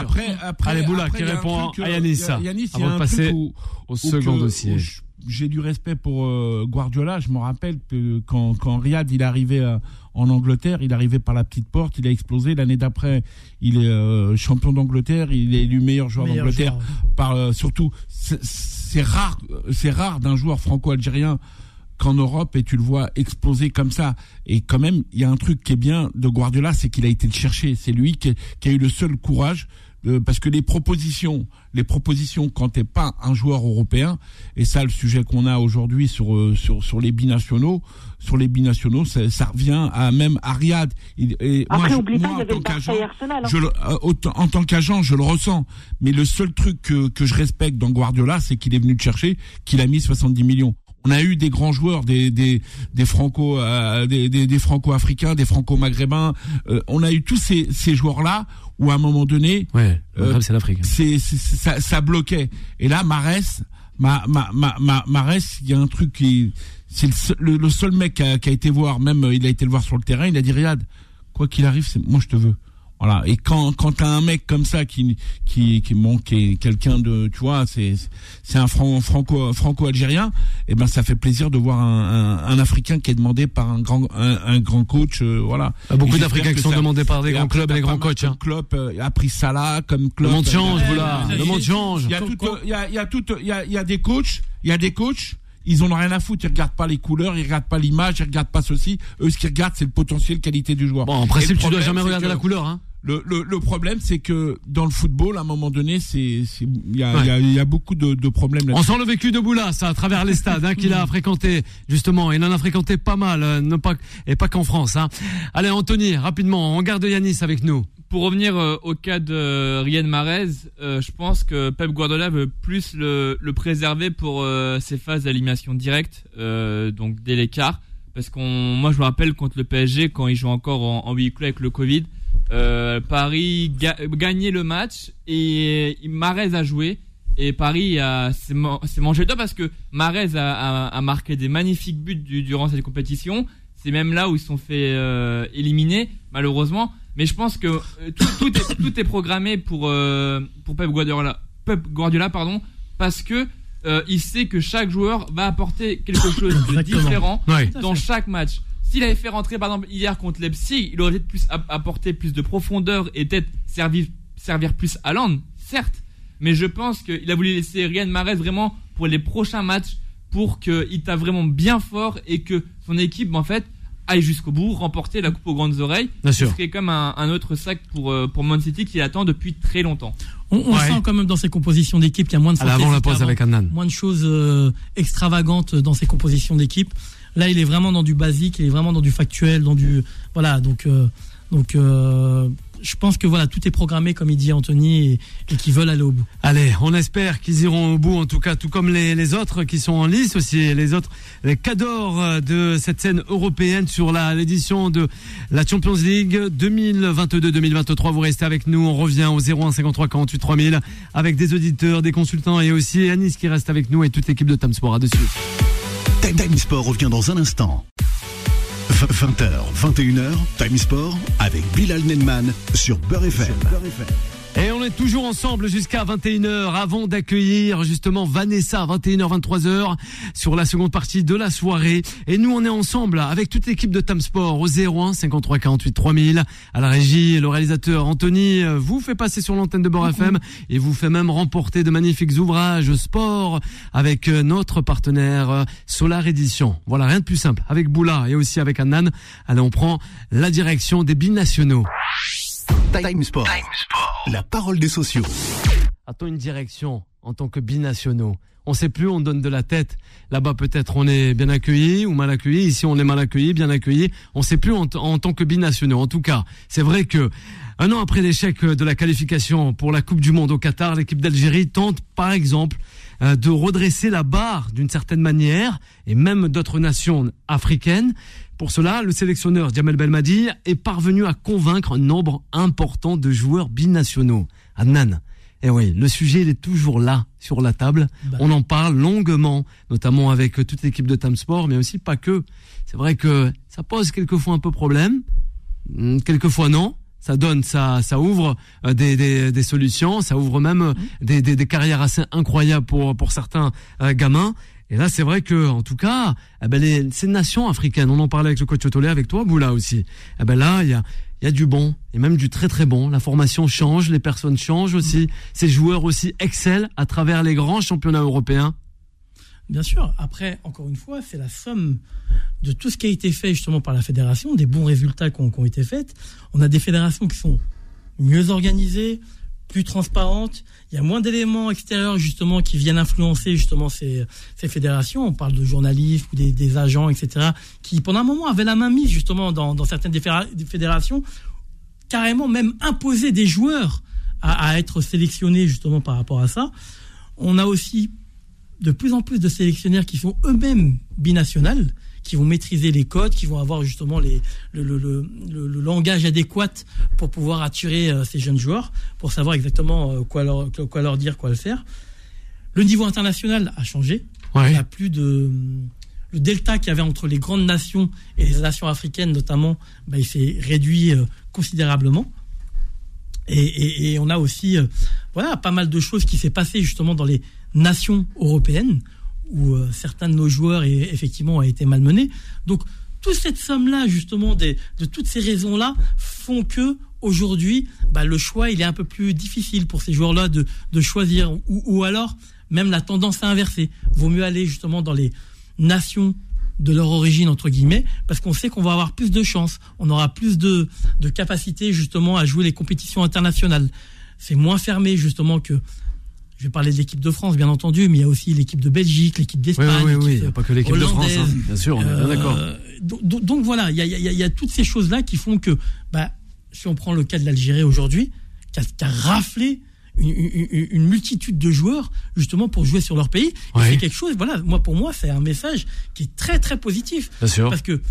Après, après, Allez, Boula, après, qui il y a un répond truc, à euh, Yanis, il y a- Yanis, il y a avant de un passer truc où- Au où second que- dossier. où je- J'ai du respect pour euh, Guardiola. Je me rappelle que quand, quand Riyad il est arrivé euh, en Angleterre, il est arrivé par la petite porte, il a explosé. L'année d'après, il est euh, champion d'Angleterre, il est élu meilleur joueur d'Angleterre. Par euh, surtout, c'est- c'est rare, c'est rare d'un joueur franco-algérien qu'en Europe et tu le vois exploser comme ça. Et quand même, il y a un truc qui est bien de Guardiola, c'est qu'il a été le chercher. C'est lui qui, qui a eu le seul courage. Euh, parce que les propositions, les propositions quand t'es pas un joueur européen, et ça le sujet qu'on a aujourd'hui sur euh, sur sur les binationaux, sur les binationaux, ça, ça revient à même et Après, je- oublie pas, moi, y en tant qu'agent, hein. je le, euh, en tant qu'agent, je le ressens. Mais le seul truc que, que je respecte dans Guardiola, c'est qu'il est venu te chercher, qu'il a mis 70 millions. On a eu des grands joueurs, des des des franco euh, des, des, des franco-africains, des franco-maghrébins. Euh, on a eu tous ces ces joueurs là où à un moment donné, Ouais, Euh, c'est l'Afrique. c'est ça, ça bloquait. Et là, Marès, ma, ma, ma, ma, Marès, il y a un truc qui, c'est le, seul- le, le seul mec qui a, qui a été voir, même euh, il a été le voir sur le terrain, il a dit Riyad, quoi qu'il arrive, c'est moi je te veux. Voilà. Et quand quand t'as un mec comme ça qui qui qui bon, qui est quelqu'un de, tu vois, c'est c'est un fran- franco franco algérien, et ben ça fait plaisir de voir un, un, un africain qui est demandé par un grand un, un grand coach, euh, voilà. Bah, beaucoup d'Africains qui sont ça- demandés par des grands clubs et des grands coachs. hein. Klopp euh, a pris Salah comme Le club. monde change, voilà. vous Le monde change. Il y a tout, il y a, il y a tout, il y a, il y a des coachs, il y a des coachs, ils en ont rien à foutre, ils regardent pas les couleurs, ils regardent pas l'image, ils regardent pas ceci. Eux, ce qu'ils regardent, c'est le potentiel qualité du joueur. Bon, en principe, le tu dois jamais regarder la couleur, hein. Le, le, le problème, c'est que dans le football, à un moment donné, c'est, c'est- il y a, Ouais. il y a, il y a beaucoup de, de problèmes là On sent le vécu de Boula, ça, à travers les stades hein, qu'il a fréquenté, justement. Il en a fréquenté pas mal, euh, ne pas, et pas qu'en France. Hein. Allez, Anthony, rapidement, on garde Yanis avec nous. Pour revenir euh, au cas de Riyad Mahrez, euh, je pense que Pep Guardiola veut plus le, le préserver pour euh, ses phases d'élimination directe, euh, donc dès l'écart. Parce qu'on, moi je me rappelle contre le PSG quand il joue encore en, en huis clos avec le Covid, euh, Paris ga- gagnait le match et Mahrez a joué et Paris a s'est man- mangé doigt parce que Mahrez a, a- a marqué des magnifiques buts du- durant cette compétition. C'est même là où ils se sont fait euh, éliminer malheureusement. Mais je pense que euh, tout, tout est, tout est programmé pour euh, pour Pep Guardiola, Pep Guardiola pardon, parce que euh, il sait que chaque joueur va apporter quelque chose de différent Ouais. dans chaque match. S'il avait fait rentrer par exemple hier contre Leipzig, il aurait peut-être plus app- apporté plus de profondeur et peut-être servir servir plus à Land, certes. Mais je pense qu'il a voulu laisser Riyad Mahrez vraiment pour les prochains matchs pour qu'il t'a vraiment bien fort et que son équipe en fait aille jusqu'au bout, remporter la coupe aux grandes oreilles. Bien Ce sûr. serait comme un, un autre sac pour euh, pour Man City qui attend depuis très longtemps. On, on Ouais. sent quand même dans ses compositions d'équipe qu'il y a moins de Allez, avant la fantaisie pause qu'avant. avec Annan. moins de choses euh, extravagantes dans ses compositions d'équipe. Là, il est vraiment dans du basique, il est vraiment dans du factuel, dans du voilà. Donc, euh, euh, je pense que voilà, tout est programmé comme il dit Anthony et, qu'ils veulent aller au bout. Allez, on espère qu'ils iront au bout, en tout cas, tout comme les, autres qui sont en lice aussi, les autres, les cadors euh, de cette scène européenne sur l'édition de la Champions League 2022-2023. Vous restez avec nous, on revient au 01 53 48 3000 avec des auditeurs, des consultants et aussi Anis qui reste avec nous et toute l'équipe de Tam Sport. À dessus. Time Sport revient dans un instant. 20h, 21h, Time Sport avec Bilal Nenman sur Beurre FM. Et on est toujours ensemble jusqu'à 21h avant d'accueillir justement Vanessa à 21h 23h sur la seconde partie de la soirée et nous on est ensemble avec toute l'équipe de Tam Sport au 01 53 48 3000 à la régie le réalisateur Anthony euh, vous fait passer sur l'antenne de Bord FM et vous fait même remporter de magnifiques ouvrages sport avec euh, notre partenaire euh, Solar Edition. Voilà rien de plus simple avec Boula et aussi avec Annan. Allez on prend la direction des binationaux. Time Sport. La parole des sociaux. a-t-on une direction en tant que binationaux On sait plus, on donne de la tête. Là-bas, peut-être, on est bien accueilli ou mal accueilli. Ici, on est mal accueilli, bien accueilli. On sait plus en, en tant que binationaux. En tout cas, c'est vrai que un an après l'échec de la qualification pour la Coupe du Monde au Qatar, l'équipe d'Algérie tente, par exemple, euh, de redresser la barre d'une certaine manière, et même d'autres nations africaines. Pour cela, le sélectionneur Djamel Belmadi est parvenu à convaincre un nombre important de joueurs binationaux. Adnan. Et oui, le sujet il est toujours là sur la table. Bah. On en parle longuement, notamment avec euh, toute l'équipe de Tam Sport, mais aussi pas que. C'est vrai que ça pose quelquefois un peu problème, Hmm, quelquefois non. Ça donne, ça, ça ouvre euh, des, des, des solutions, ça ouvre même euh, des, des, des carrières assez incroyables pour pour certains euh, gamins. Et là, c'est vrai que, en tout cas, eh ben les, ces nations africaines, on en parlait avec le coach Otolé, avec toi, Boula aussi. Eh ben là, il y a, il y a du bon et même du très très bon. La formation change, les personnes changent aussi. Ces joueurs aussi excellent à travers les grands championnats européens. Bien sûr. Après, encore une fois, c'est la somme de tout ce qui a été fait justement par la fédération, des bons résultats qui ont, qui ont été faits. On a des fédérations qui sont mieux organisées, plus transparentes. Il y a moins d'éléments extérieurs justement qui viennent influencer justement ces, ces fédérations. On parle de journalistes ou des, agents, etc., qui pendant un moment avaient la main mise justement dans, dans certaines des fédérations, carrément même imposer des joueurs à, à être sélectionnés justement par rapport à ça. On a aussi de plus en plus de sélectionnaires qui sont eux-mêmes binationales, qui vont maîtriser les codes, qui vont avoir justement les, le, le, le, le- le langage adéquat pour pouvoir attirer euh, ces jeunes joueurs, pour savoir exactement euh, quoi, leur, quoi leur dire, quoi le faire. Le niveau international a changé. Il n'y a plus de. Le delta qu'il y avait entre les grandes nations et les nations africaines, notamment, bah, il s'est réduit euh, considérablement. Et, et- et on a aussi euh, voilà, pas mal de choses qui s'est passé justement dans les nations européennes, où euh, certains de nos joueurs et, effectivement ont été malmenés. Donc, toute cette somme-là, justement, de toutes ces raisons-là, font que aujourd'hui, bah, le choix, il est un peu plus difficile pour ces joueurs-là de, de choisir, ou, ou alors même la tendance à inverser. Vaut mieux aller justement dans les nations de leur origine entre guillemets parce qu'on sait qu'on va avoir plus de chances on aura plus de, de capacité justement à jouer les compétitions internationales c'est moins fermé justement que je vais parler de l'équipe de France bien entendu mais il y a aussi l'équipe de Belgique l'équipe d'Espagne oui, oui, oui. Il n'y a pas que l'équipe de France, hein. bien sûr, on est bien Euh, d'accord. donc, donc- donc voilà, il y a, y y toutes ces choses-là qui font que, bah, si on prend le cas de l'Algérie aujourd'hui, qui a, qui a raflé une, une- une multitude de joueurs justement pour jouer sur leur pays, Ouais. c'est quelque chose. Voilà, moi pour moi c'est un message qui est très très positif Bien sûr. parce que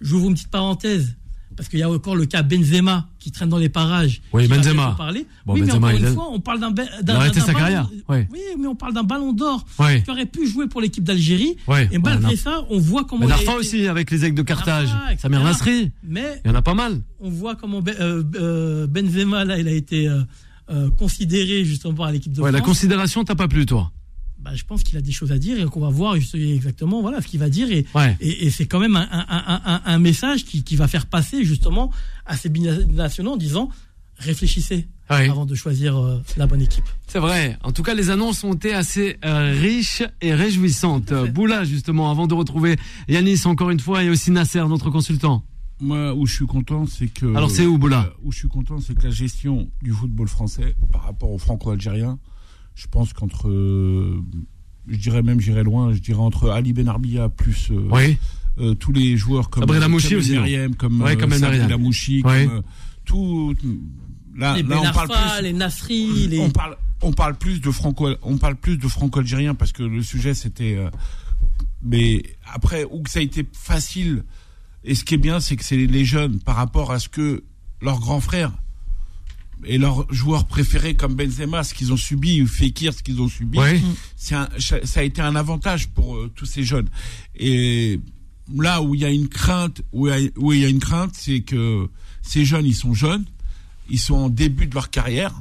j'ouvre une petite parenthèse. Parce qu'il y a encore le cas Benzema qui traîne dans les parages. Oui, Benzema. Parler. Bon, oui, Benzema, mais il encore une fois, on parle d'un ballon- carrière. Ouais. Oui, mais on parle d'un ballon d'or Ouais. qui aurait pu jouer pour l'équipe d'Algérie. Ouais. Et malgré ça, on voit comment. Narfa aussi avec les aigles de Carthage. Etc. Samir Nasri. Mais Il y en a pas mal. on voit comment euh, euh, Benzema là, il a été euh, euh, considéré justement par l'équipe de Ouais, la France. considération t'a pas plu, toi. Bah, je pense qu'il a des choses à dire et qu'on va voir exactement voilà ce qu'il va dire et, Ouais. et, et c'est quand même un, un- un- un- un message qui, qui va faire passer justement à ces binationaux en disant réfléchissez Ouais. avant de choisir euh, la bonne équipe. C'est vrai. En tout cas, les annonces ont été assez euh, riches et réjouissantes. Boula, justement, avant de retrouver Yanis encore une fois et aussi Nasser, notre consultant. Moi, où je suis content, c'est que. Alors, c'est où, Boula? Euh, Où je suis content, c'est que la gestion du football français par rapport au franco-algérien, je pense qu'entre. euh, je dirais même, j'irais loin, je dirais entre Ali Benarbia plus. euh, Oui. euh, tous les joueurs comme Sabrina Mouchi aussi, Meriem, comme Ouais, Meriem. Mouchi, Ouais. comme euh, tout là, les là on parle plus les Nasri, les on parle on parle plus de franco on parle plus de franco-algérien parce que le sujet c'était euh, mais après où que ça a été facile et ce qui est bien c'est que c'est les jeunes par rapport à ce que leurs grands frères et leurs joueurs préférés comme Benzema ce qu'ils ont subi ou Fekir ce qu'ils ont subi un- ça a été un avantage pour euh, tous ces jeunes. Et là où il y a une crainte où il y a, où il y a une crainte c'est que ces jeunes ils sont jeunes ils sont en début de leur carrière.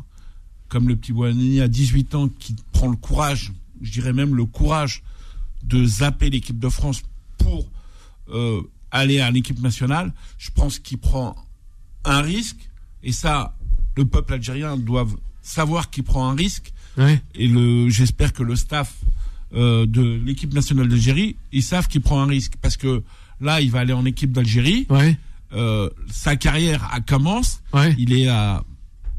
Comme le petit Boanini à 18 ans qui prend le courage, je dirais même le courage de zapper l'équipe de France pour euh, aller à l'équipe nationale, je pense qu'il prend un risque. Et ça, le peuple algérien doit savoir qu'il prend un risque Ouais. et le j'espère que le staff euh, de l'équipe nationale d'Algérie, ils savent qu'il prend un risque parce que là, il va aller en équipe d'Algérie. Ouais. Euh, sa carrière a commence. Ouais. Il est à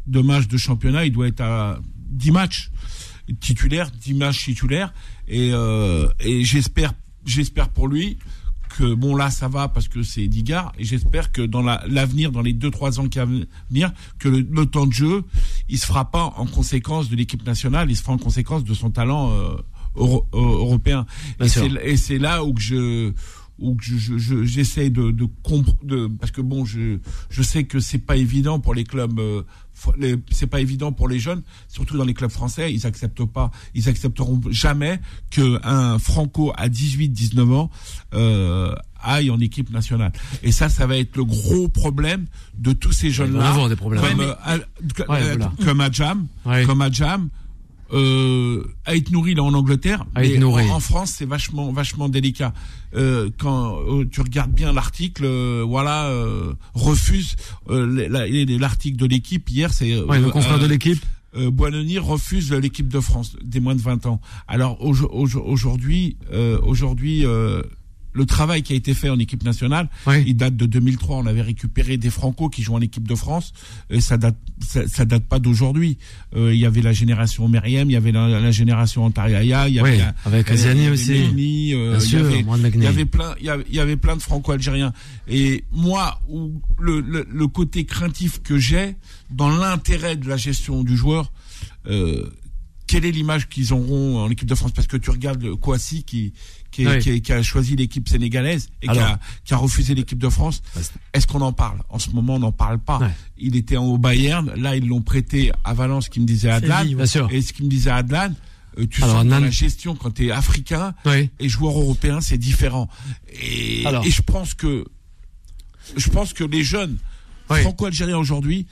deux matchs de championnat. Il doit être à 10 matchs titulaires, 10 matchs titulaires. Et, euh, et j'espère, j'espère pour lui bon là ça va parce que c'est Digard et j'espère que dans la- l'avenir, dans les deux trois ans qui vont venir, que le, le temps de jeu, il se fera pas en conséquence de l'équipe nationale, il se fera en conséquence de son talent euh, euro- euh, européen. Bien et c'est là où que je où que je je- je- j'essaie de de, de parce que bon je je sais que c'est pas évident pour les clubs euh, c'est pas évident pour les jeunes surtout dans les clubs français ils acceptent pas ils accepteront jamais que un franco à 18 19 ans euh, aille en équipe nationale et ça ça va être le gros problème de tous ces jeunes là des problèmes. comme Ouais, euh, Al- comme, Ouais, euh, voilà. comme Adjam Ouais. comme Adjam euh, Ait Nouri là en Angleterre mais Nouri. en, en France c'est vachement vachement délicat euh, quand euh, tu regardes bien l'article euh, voilà euh, refuse euh, la- la- l'article de l'équipe hier c'est euh, Ouais, le confrère euh, de l'équipe. Boinoni refuse l'équipe de France des moins de 20 ans. Alors aujo- aujo- aujourd'hui, euh, aujourd'hui, le travail qui a été fait en équipe nationale, il date de 2003. On avait récupéré des Franco qui jouent en équipe de France. Et ça date, ça, ça date pas d'aujourd'hui. Euh, il y avait la génération Meriem, il y avait la, la génération Antariaya, il y avait la- avec Aziani aussi. Euh, Bien il y sûr, avait- Mohamed il Megni. y avait plein, il y avait, il y avait plein de franco-algériens. Et moi, où le, le, le côté craintif que j'ai dans l'intérêt de la gestion du joueur, euh, quelle est l'image qu'ils auront en équipe de France? Parce que tu regardes le Kouassi qui qui, est- qui, est- qui a choisi l'équipe sénégalaise et qui a, qui a refusé l'équipe de France. Bah, Est-ce qu'on en parle? En ce moment, on n'en parle pas. Ouais. Il était en au Bayern. Là, ils l'ont prêté à Valence, qui me disait Adlan. Sûr. Et ce qui me disait Adlan, euh, tu Alors, sens dans la gestion quand tu es africain et joueur européen, c'est différent. Et, je pense que je pense que les jeunes Ouais. franco-algériens aujourd'hui.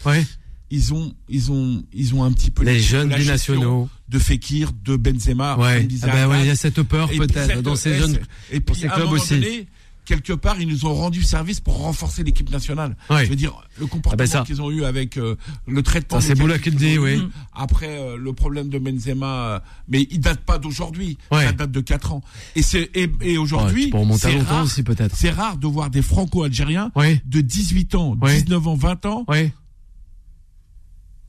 Ils ont ils ont ils ont un petit peu Les jeunes gestion binationaux. de Fekir, de Benzema, Ouais. Ah bah ouais, il y a cette peur peut-être dans ces jeunes. et puis ces clubs aussi. donné, quelque part, ils nous ont rendu service pour renforcer l'équipe nationale. Ouais. Je veux dire, le Ah comportement ben ça. qu'ils ont eu avec euh, le traitement. C'est Boula qui le dit, oui. Après euh, le problème de Benzema, euh, mais il date pas d'aujourd'hui. Ouais. Ça date de 4 ans. Et c'est et, et Ouais, aujourd'hui, à c'est rare, aussi peut-être. c'est rare de voir des franco-algériens Ouais. de 18 ans, Ouais. 19 ans, 20 ans Ouais.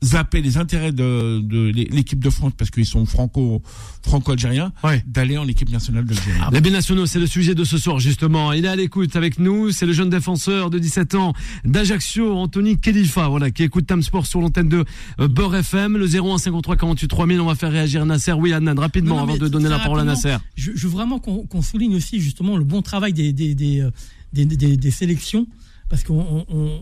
Zapper les intérêts de, de l'équipe de France parce qu'ils sont franco franco-algériens Ouais. d'aller en équipe nationale d'Algérie. Les binationaux, c'est le sujet de ce soir justement. Il est à l'écoute avec nous, c'est le jeune défenseur de 17 ans d'Ajaccio, Anthony Khelifa, voilà, qui écoute Tam Sport sur l'antenne de euh, Beurre FM, le 01 53 48 3000. On va faire réagir Nasser. Oui, Adnan, rapidement Non, non, avant de donner la parole à Nasser. Je, je veux vraiment qu'on qu'on souligne aussi justement le bon travail des, des, des, euh, des, des- des sélections, parce qu'on on- on-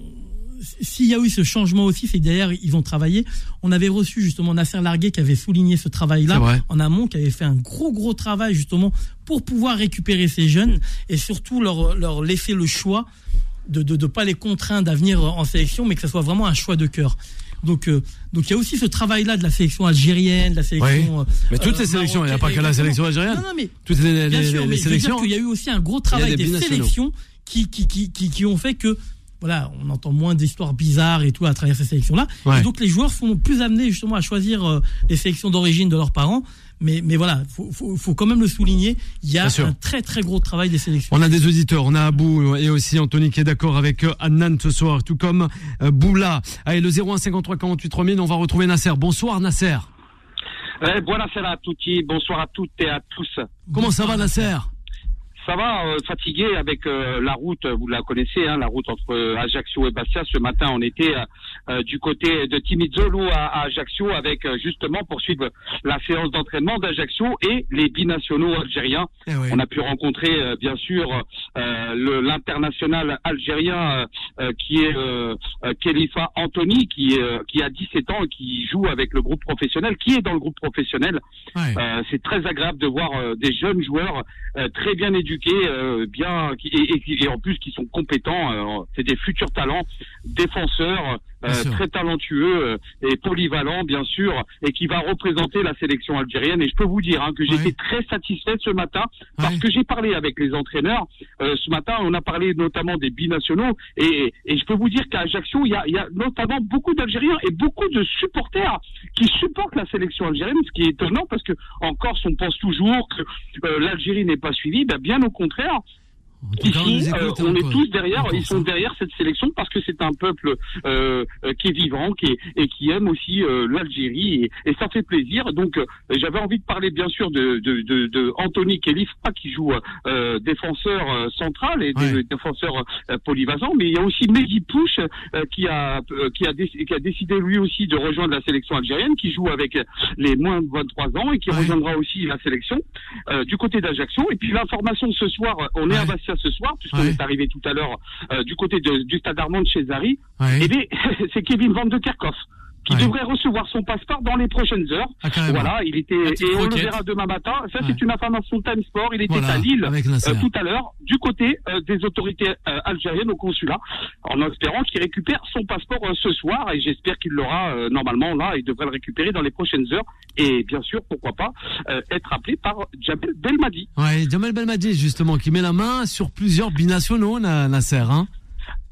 s'il y a eu ce changement aussi, c'est que derrière ils ont travaillé. On avait reçu justement Nasser Larguet qui avait souligné ce travail-là en amont, qui avait fait un gros gros travail justement pour pouvoir récupérer ces jeunes et surtout leur, leur laisser le choix de ne de, de pas les contraindre à venir en sélection, mais que ce soit vraiment un choix de cœur. Donc, euh, donc il y a aussi ce travail-là de la sélection algérienne, de la sélection. euh, Mais toutes euh, les sélections, il n'y a pas que la sélection algérienne. Non, non, mais Toutes les, bien sûr, les mais sélections. dire qu'il y a eu aussi un gros Il travail des sélections qui, qui, qui, qui, qui ont fait que, voilà, on entend moins d'histoires bizarres et tout à travers ces sélections-là. Ouais. Et donc les joueurs sont plus amenés justement à choisir euh, les sélections d'origine de leurs parents. Mais, mais voilà, faut, faut, faut quand même le souligner. Il y a un très très gros travail des sélections. On a des auditeurs, on a Abou et aussi Anthony qui est d'accord avec euh, Adnan ce soir, tout comme euh, Boula. Allez, le 01 53 48 3000, on va retrouver Nasser. Bonsoir Nasser. Eh, a tutti, bonsoir à toutes et à tous. Comment ça va Nasser? Ça va, euh, fatigué avec euh, la route, vous la connaissez, hein, la route entre euh, Ajaccio et Bastia. Ce matin, on était euh, euh, du côté de Timizolo à, à Ajaccio avec euh, justement poursuivre la séance d'entraînement d'Ajaccio et les binationaux algériens. Eh oui. On a pu rencontrer euh, bien sûr euh, l'international algérien euh, qui est Khalifa Anthony qui, euh, qui a 17 ans et qui joue avec le groupe professionnel, qui est dans le groupe professionnel. Ouais. Euh, c'est très agréable de voir euh, des jeunes joueurs euh, très bien éduqués, euh, bien et, et en plus qui sont compétents. euh, c'est des futurs talents, défenseurs. Très talentueux euh, et polyvalent bien sûr, et qui va représenter la sélection algérienne. Et je peux vous dire hein, que j'ai Ouais. été très satisfait ce matin parce Ouais. que j'ai parlé avec les entraîneurs. Euh, ce matin, on a parlé notamment des binationaux, et, et je peux vous dire qu'à Ajaccio, il y a, il y a notamment beaucoup d'Algériens et beaucoup de supporters qui supportent la sélection algérienne, ce qui est étonnant parce que en Corse, on pense toujours que euh, l'Algérie n'est pas suivie. Ben, bien au contraire, Cas, on Ici, euh, on est tous derrière, ils sont derrière cette sélection parce que c'est un peuple euh, euh, qui est vivant, qui est, et qui aime aussi euh, l'Algérie, et, et ça fait plaisir. Donc, euh, j'avais envie de parler bien sûr de, de, de, de Anthony Kelifra qui joue euh, défenseur central et Ouais. défenseur polyvalent, mais il y a aussi Mehdi Pouche euh, qui a euh, qui a qui a décidé lui aussi de rejoindre la sélection algérienne, qui joue avec les moins de 23 ans et qui Ouais. rejoindra aussi la sélection euh, du côté d'Ajaccio. Et puis l'information ce soir, on est Ouais. à Bastia ce soir, puisqu'on Ouais. est arrivé tout à l'heure euh, du côté de- du stade Armand chez Zari. Ouais. Bien, c'est Kevin Van de Kerkhoff qui Ouais. devrait recevoir son passeport dans les prochaines heures. Ah. Voilà, il était et on le verra demain matin. Ça Ouais. c'est une information Time Sport. Il était Voilà, à Lille euh, tout à l'heure du côté euh, des autorités euh, algériennes au consulat, en espérant qu'il récupère son passeport euh, ce soir et j'espère qu'il l'aura euh, normalement là. Il devrait le récupérer dans les prochaines heures et bien sûr pourquoi pas euh, être appelé par Jamel Belmadi. Ouais, Jamel Belmadi, justement, qui met la main sur plusieurs binationaux, Na- Nasser, hein.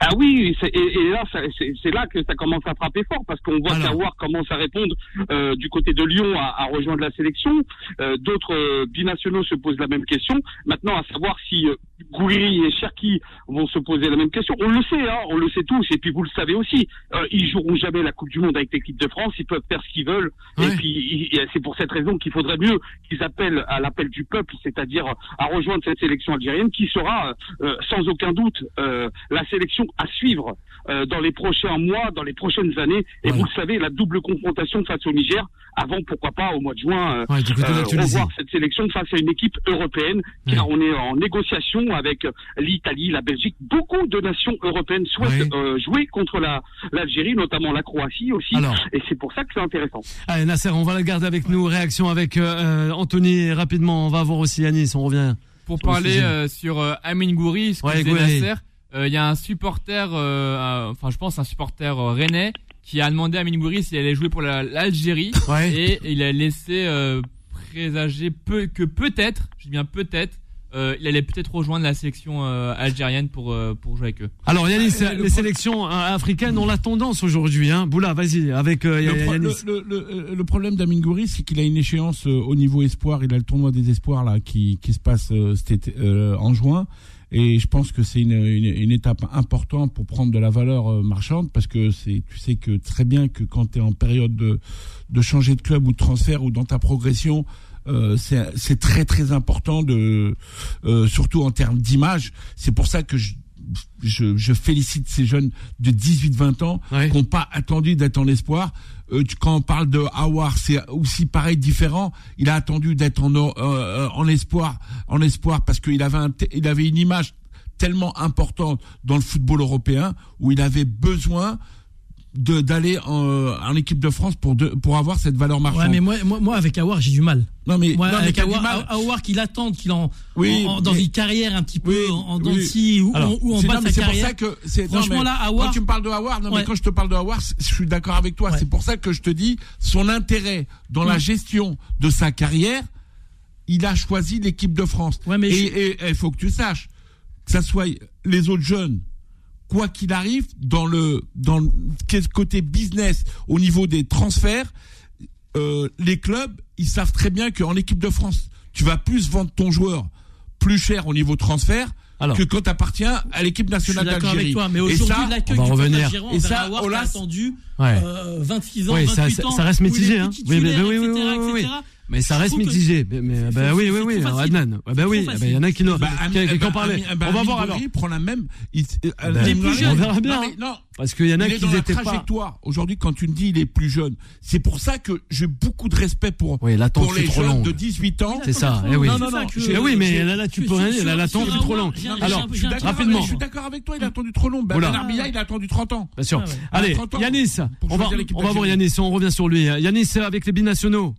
Ah oui, et, et là, ça- c'est là que ça commence à frapper fort parce qu'on voit Alors. qu'Awar commence à répondre euh, du côté de Lyon à, à rejoindre la sélection. Euh, D'autres euh, binationaux se posent la même question. Maintenant, à savoir si euh, Gouiri et Cherki vont se poser la même question. On le sait, hein, on le sait tous, et puis vous le savez aussi. Euh, ils joueront jamais la Coupe du Monde avec l'équipe de France. Ils peuvent faire ce qu'ils veulent. Ouais. Et puis, c'est pour cette raison qu'il faudrait mieux qu'ils appellent à l'appel du peuple, c'est-à-dire à rejoindre cette sélection algérienne qui sera euh, sans aucun doute euh, la sélection à suivre euh, dans les prochains mois, dans les prochaines années. Et Ouais. vous le savez, la double confrontation face au Niger, avant pourquoi pas au mois de juin, euh, Ouais, de euh, revoir cette sélection face à une équipe européenne, car on est en négociation avec l'Italie, la Belgique. Beaucoup de nations européennes souhaitent Ouais. euh, jouer contre la l'Algérie, notamment la Croatie aussi. Alors. Et c'est pour ça que c'est intéressant. Allez, Nasser, on va la garder avec nous. Réaction avec euh, Anthony, rapidement. On va voir aussi Yanis, on revient. Pour parler euh, sur euh, Amin Gouiri, ce que Ouais. Nasser, il y a un supporter, euh, euh, enfin je pense un supporter euh, rennais, qui a demandé à Amin Gouiri s'il allait jouer pour la- l'Algérie Ouais. et il a laissé euh, présager peu, que peut-être, je dis bien peut-être, euh, il allait peut-être rejoindre la sélection euh, algérienne pour, euh, pour jouer avec eux. Alors Yanis, Euh, le les pro- sélections euh, africaines ont la tendance aujourd'hui. Hein. Boula, vas-y, avec euh, Le, Ya- pro- Yanis. le- le- le- le problème d'Amin Gouiri, c'est qu'il a une échéance euh, au niveau espoir. Il a le tournoi des espoirs là qui, qui se passe euh, cet été- euh, en juin. Et je pense que c'est une, une, une étape importante pour prendre de la valeur euh, marchande parce que c'est, tu sais que très bien que quand tu es en période de, de changer de club ou de transfert ou dans ta progression, euh, c'est, très très important de, euh, surtout en termes d'image. C'est pour ça que je, je, je félicite ces jeunes de 18-20 ans Ouais. qui n'ont pas attendu d'être en espoir. Euh, quand on parle de Awar, c'est aussi pareil, différent. Il a attendu d'être en, euh, en espoir, en espoir parce qu'il avait, un il avait une image tellement importante dans le football européen où il avait besoin d'aller en, en équipe de France pour de, pour avoir cette valeur marchande. Ouais, mais moi, moi, moi avec Awar, j'ai du mal. non mais, Moi, non, mais avec Awar. Awar qu'il attend, qu'il en, Oui, en- en- dans mais- une carrière un petit peu Oui, en, en oui. dents de scie ou, Alors, ou en bas de mais sa c'est pour carrière. ça que non, Franchement, mais là, Aouar- quand tu me parles de Awar, non Ouais. mais quand je te parle de Awar, je suis d'accord avec toi. Ouais. C'est pour ça que je te dis son intérêt dans la Mm. gestion de sa carrière, il a choisi l'équipe de France. Ouais, mais et il faut que tu saches que ça soit les autres jeunes, quoi qu'il arrive, dans le dans le côté business au niveau des transferts, euh, les clubs, ils savent très bien qu'en équipe de France, tu vas plus vendre ton joueur plus cher au niveau transfert Alors. que quand tu appartiens à l'équipe Je suis nationale d'accord avec d'Algérie. toi, mais Et aujourd'hui, ça, l'accueil on va du revenir. Et ça, Aouar, Olas- qui a attendu Ouais. euh, 26 ans, Oui, 28 ça, ans. ça, reste était hein. Oui, oui, oui, etc., oui, oui, oui. Mais ça reste que mitigé. Mais, bah oui, oui, oui. Adnan. Bah, bah C'est oui, bah, il y en a qui n'ont, Bah, qui, bah, en parlaient. Bah, On va voir alors. prend la même. Il, euh, bah, Ami plus Gouiri- jeune. on verra bien. non. Parce qu'il y en a est qui dans la étaient pas. trajectoire. Aujourd'hui, quand tu me dis il est plus jeune, c'est pour ça que j'ai beaucoup de respect pour, Oui, l'attente pour les trop jeunes longue. de 18 ans. C'est ça, eh oui. Non, non, non, Eh oui, mais là, là, tu peux rien, là, l'attente fut trop longue. Alors, rapidement. avec- Je suis d'accord avec toi, il a attendu trop long. Ben, Milla, il a attendu 30 ans. Bien sûr. Ah. Allez, 30 ans Yanis, on va, voir. Yanis, on revient sur lui. Yanis, avec les binationaux.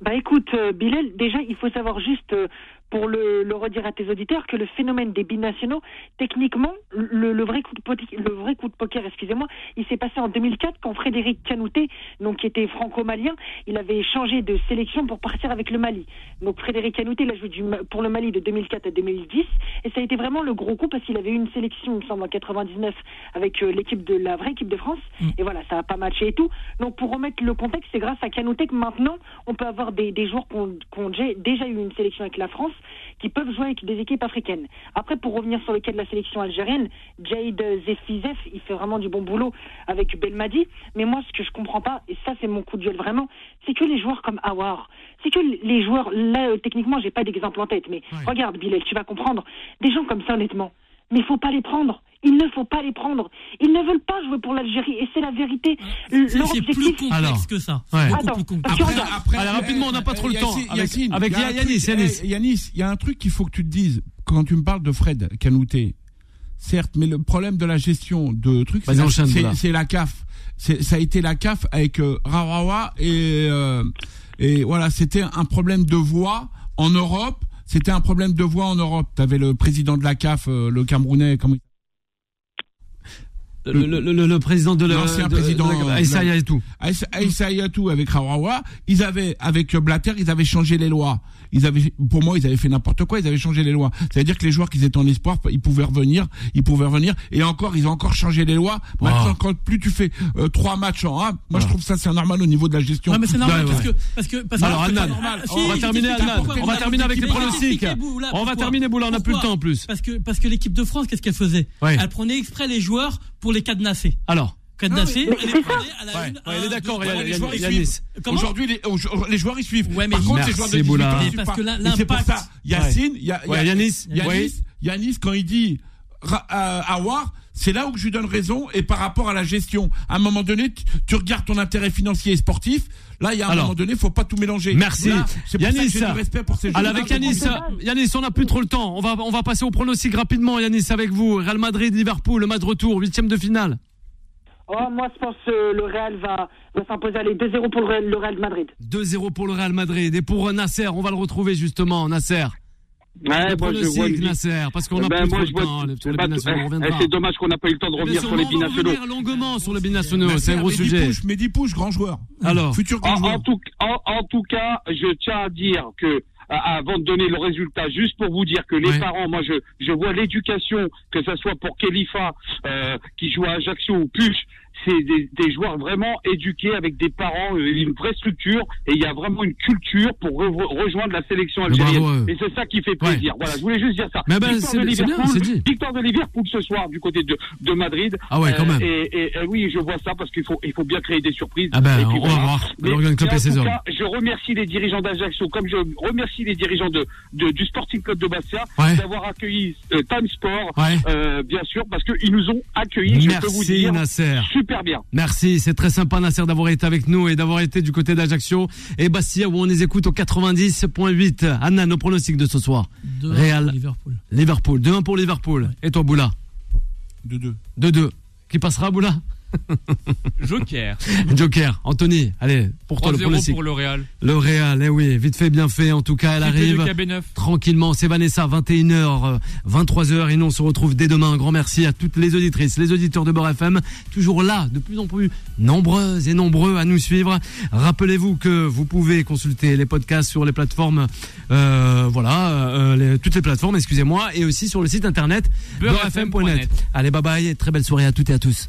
Bah écoute, euh, Bilal, déjà il faut savoir juste euh, pour le, le redire à tes auditeurs, que le phénomène des binationaux, techniquement, le, le vrai coup de poker, le vrai coup de poker, excusez-moi, il s'est passé en 2004 quand Frédéric Canouté, donc qui était franco-malien, il avait changé de sélection pour partir avec le Mali. Donc Frédéric Canouté, il a joué du, pour le Mali de 2004 à 2010, et ça a été vraiment le gros coup parce qu'il avait eu une sélection, il me semble, en 99 avec euh, l'équipe de la vraie équipe de France, et voilà, ça a pas matché et tout. Donc pour remettre le contexte, c'est grâce à Canouté que maintenant on peut avoir des, des joueurs qui ont, qui ont déjà- déjà eu une sélection avec la France qui peuvent jouer avec des équipes africaines. Après, pour revenir sur le cas de la sélection algérienne, Jade Zefizef, il fait vraiment du bon boulot avec Belmadi. Mais moi, ce que je comprends pas, et ça c'est mon coup de gueule vraiment, c'est que les joueurs comme Awar, c'est que les joueurs, là, euh, techniquement, j'ai pas d'exemple en tête, mais regarde, Bilal, tu vas comprendre. Des gens comme ça, honnêtement, mais il faut pas les prendre. Il ne faut pas les prendre. Ils ne veulent pas jouer pour l'Algérie, et c'est la vérité. C'est Leur c'est plus objectif, complexe Alors. que ça. Ouais. C'est beaucoup Attends, Après, après, Allez, rapidement, on n'a pas trop le temps. Yacine, Avec- Yacine, avec il y a un Yanis, eh, Yanis, il y a un truc qu'il faut que tu te dises quand tu me parles de Fred Canouté. Certes, mais le problème de la gestion de trucs, c'est la, c'est- CAF. Ça a été la CAF avec euh, Rawawa et euh, et voilà, c'était un problème de voix en Europe. C'était un problème de voix en Europe. T'avais le président de la CAF, euh, le Camerounais, comment il Le, le- le- le président de la- L'ancien de- président, Aïssa Yatou. Aïssa Yatou avec Rawawa, ils avaient avec Blatter, ils avaient changé les lois. Ils avaient, pour moi, ils avaient fait n'importe quoi. Ils avaient changé les lois. C'est-à-dire que les joueurs qui étaient en espoir, ils pouvaient revenir, ils pouvaient revenir. Et encore, ils ont encore changé les lois. Maintenant, quand plus tu fais euh, trois matchs en A, moi, je trouve ça c'est normal au niveau de la gestion. Ouais, mais c'est normal Ouais, parce ouais. que parce que parce que Alors, Adnan, normal. on va terminer, Adnan. On va terminer avec les pronostics. On va terminer, Boula, on n'a plus le temps en plus. Parce que parce que l'équipe de France, qu'est-ce qu'elle faisait. Elle prenait exprès les joueurs pour les cadenasser. Alors. Mais elle les ça. prenait à la Ouais, une. ouais, est d'accord, les Aujourd'hui, les, les joueurs ils suivent. Ouais, mais Par contre, merci, les joueurs de 18 Boula. ans, ils Mais suivent parce que l'impact- ça, Yacine, Yanis, Yanis, quand il dit euh, Awar, c'est là où je lui donne raison et par rapport à la gestion. À un moment donné, tu, regardes ton intérêt financier et sportif. Là, il y a un Alors. moment donné, faut pas tout mélanger. Merci. Là, ça que Yanis, j'ai du respect pour ces Alors avec Yanis, Yanis, on n'a plus trop le temps. On va, on va passer au pronostic rapidement. Yanis, avec vous. Real Madrid, Liverpool, le match de retour, huitième de finale. oh, moi, je pense que le Real va, va s'imposer. Allez, 2-0 pour le Real, le Real de Madrid. 2-0 pour le Real Madrid. Et pour Nasser, on va le retrouver justement, Nasser. Ouais, le moi, je vois une- Nasser, parce qu'on n'a Ben, plus moi, trop je le vois- temps. les- Sur les binationaux, on eh, reviendra. C'est dommage qu'on n'a pas eu le temps de revenir bien sur les sûr, on va binationaux. revenir longuement sur les binationaux. C'est un gros Mehdi sujet. Pouche, Mehdi Pouche, grand joueur. Alors. Futur grand En, joueur. en tout, en, en tout cas, je tiens à dire que avant de donner le résultat, juste pour vous dire que les Ouais. parents, moi je, je vois l'éducation, que ce soit pour Khalifa euh, qui joue à Ajaccio ou Puch, c'est des, des joueurs vraiment éduqués avec des parents, euh, une vraie structure, et il y a vraiment une culture pour re- rejoindre la sélection algérienne. bravo, ouais. Et c'est ça qui fait plaisir. Voilà, je voulais juste dire ça. Mais ben, victoire, de bien, Liverpool, victoire de Liverpool ce soir du côté de, de Madrid. Ah ouais, quand Euh, même. Et, et- et oui, je vois ça parce qu'il faut, il faut bien créer des surprises. Ah ben, Et puis on va voir. Mais- Club et ses cas, je remercie les dirigeants d'Ajaccio, comme je remercie les dirigeants de, de- du Sporting Club de Bastia, Ouais. d'avoir accueilli euh, Time Sport, Ouais. euh, bien sûr, parce qu'ils nous ont accueillis, je peux vous Merci dire, Nasser. super bien. Merci, c'est très sympa Nasser d'avoir été avec nous et d'avoir été du côté d'Ajaccio et Bastia où on les écoute au 90.8. Anna, nos pronostics de ce soir. De Real. Liverpool. Liverpool, 2-1 pour Liverpool. Et toi Boula? De deux. 2-2. Qui passera Boula? Joker. Joker, Anthony, allez, pour toi le 3-0 pronostic. pour le Real. Le Real, eh oui, vite fait, bien fait. En tout cas, elle arrive KB9. tranquillement. C'est Vanessa, 21h, 23h. Et nous, on se retrouve dès demain. Un grand merci à toutes les auditrices, les auditeurs de Beurre FM. Toujours là, de plus en plus nombreuses et nombreux à nous suivre. Rappelez-vous que vous pouvez consulter les podcasts sur les plateformes, euh, voilà, euh, les- toutes les plateformes, excusez-moi, et aussi sur le site internet beurrefm.net. Allez, bye bye. et Très belle soirée à toutes et à tous.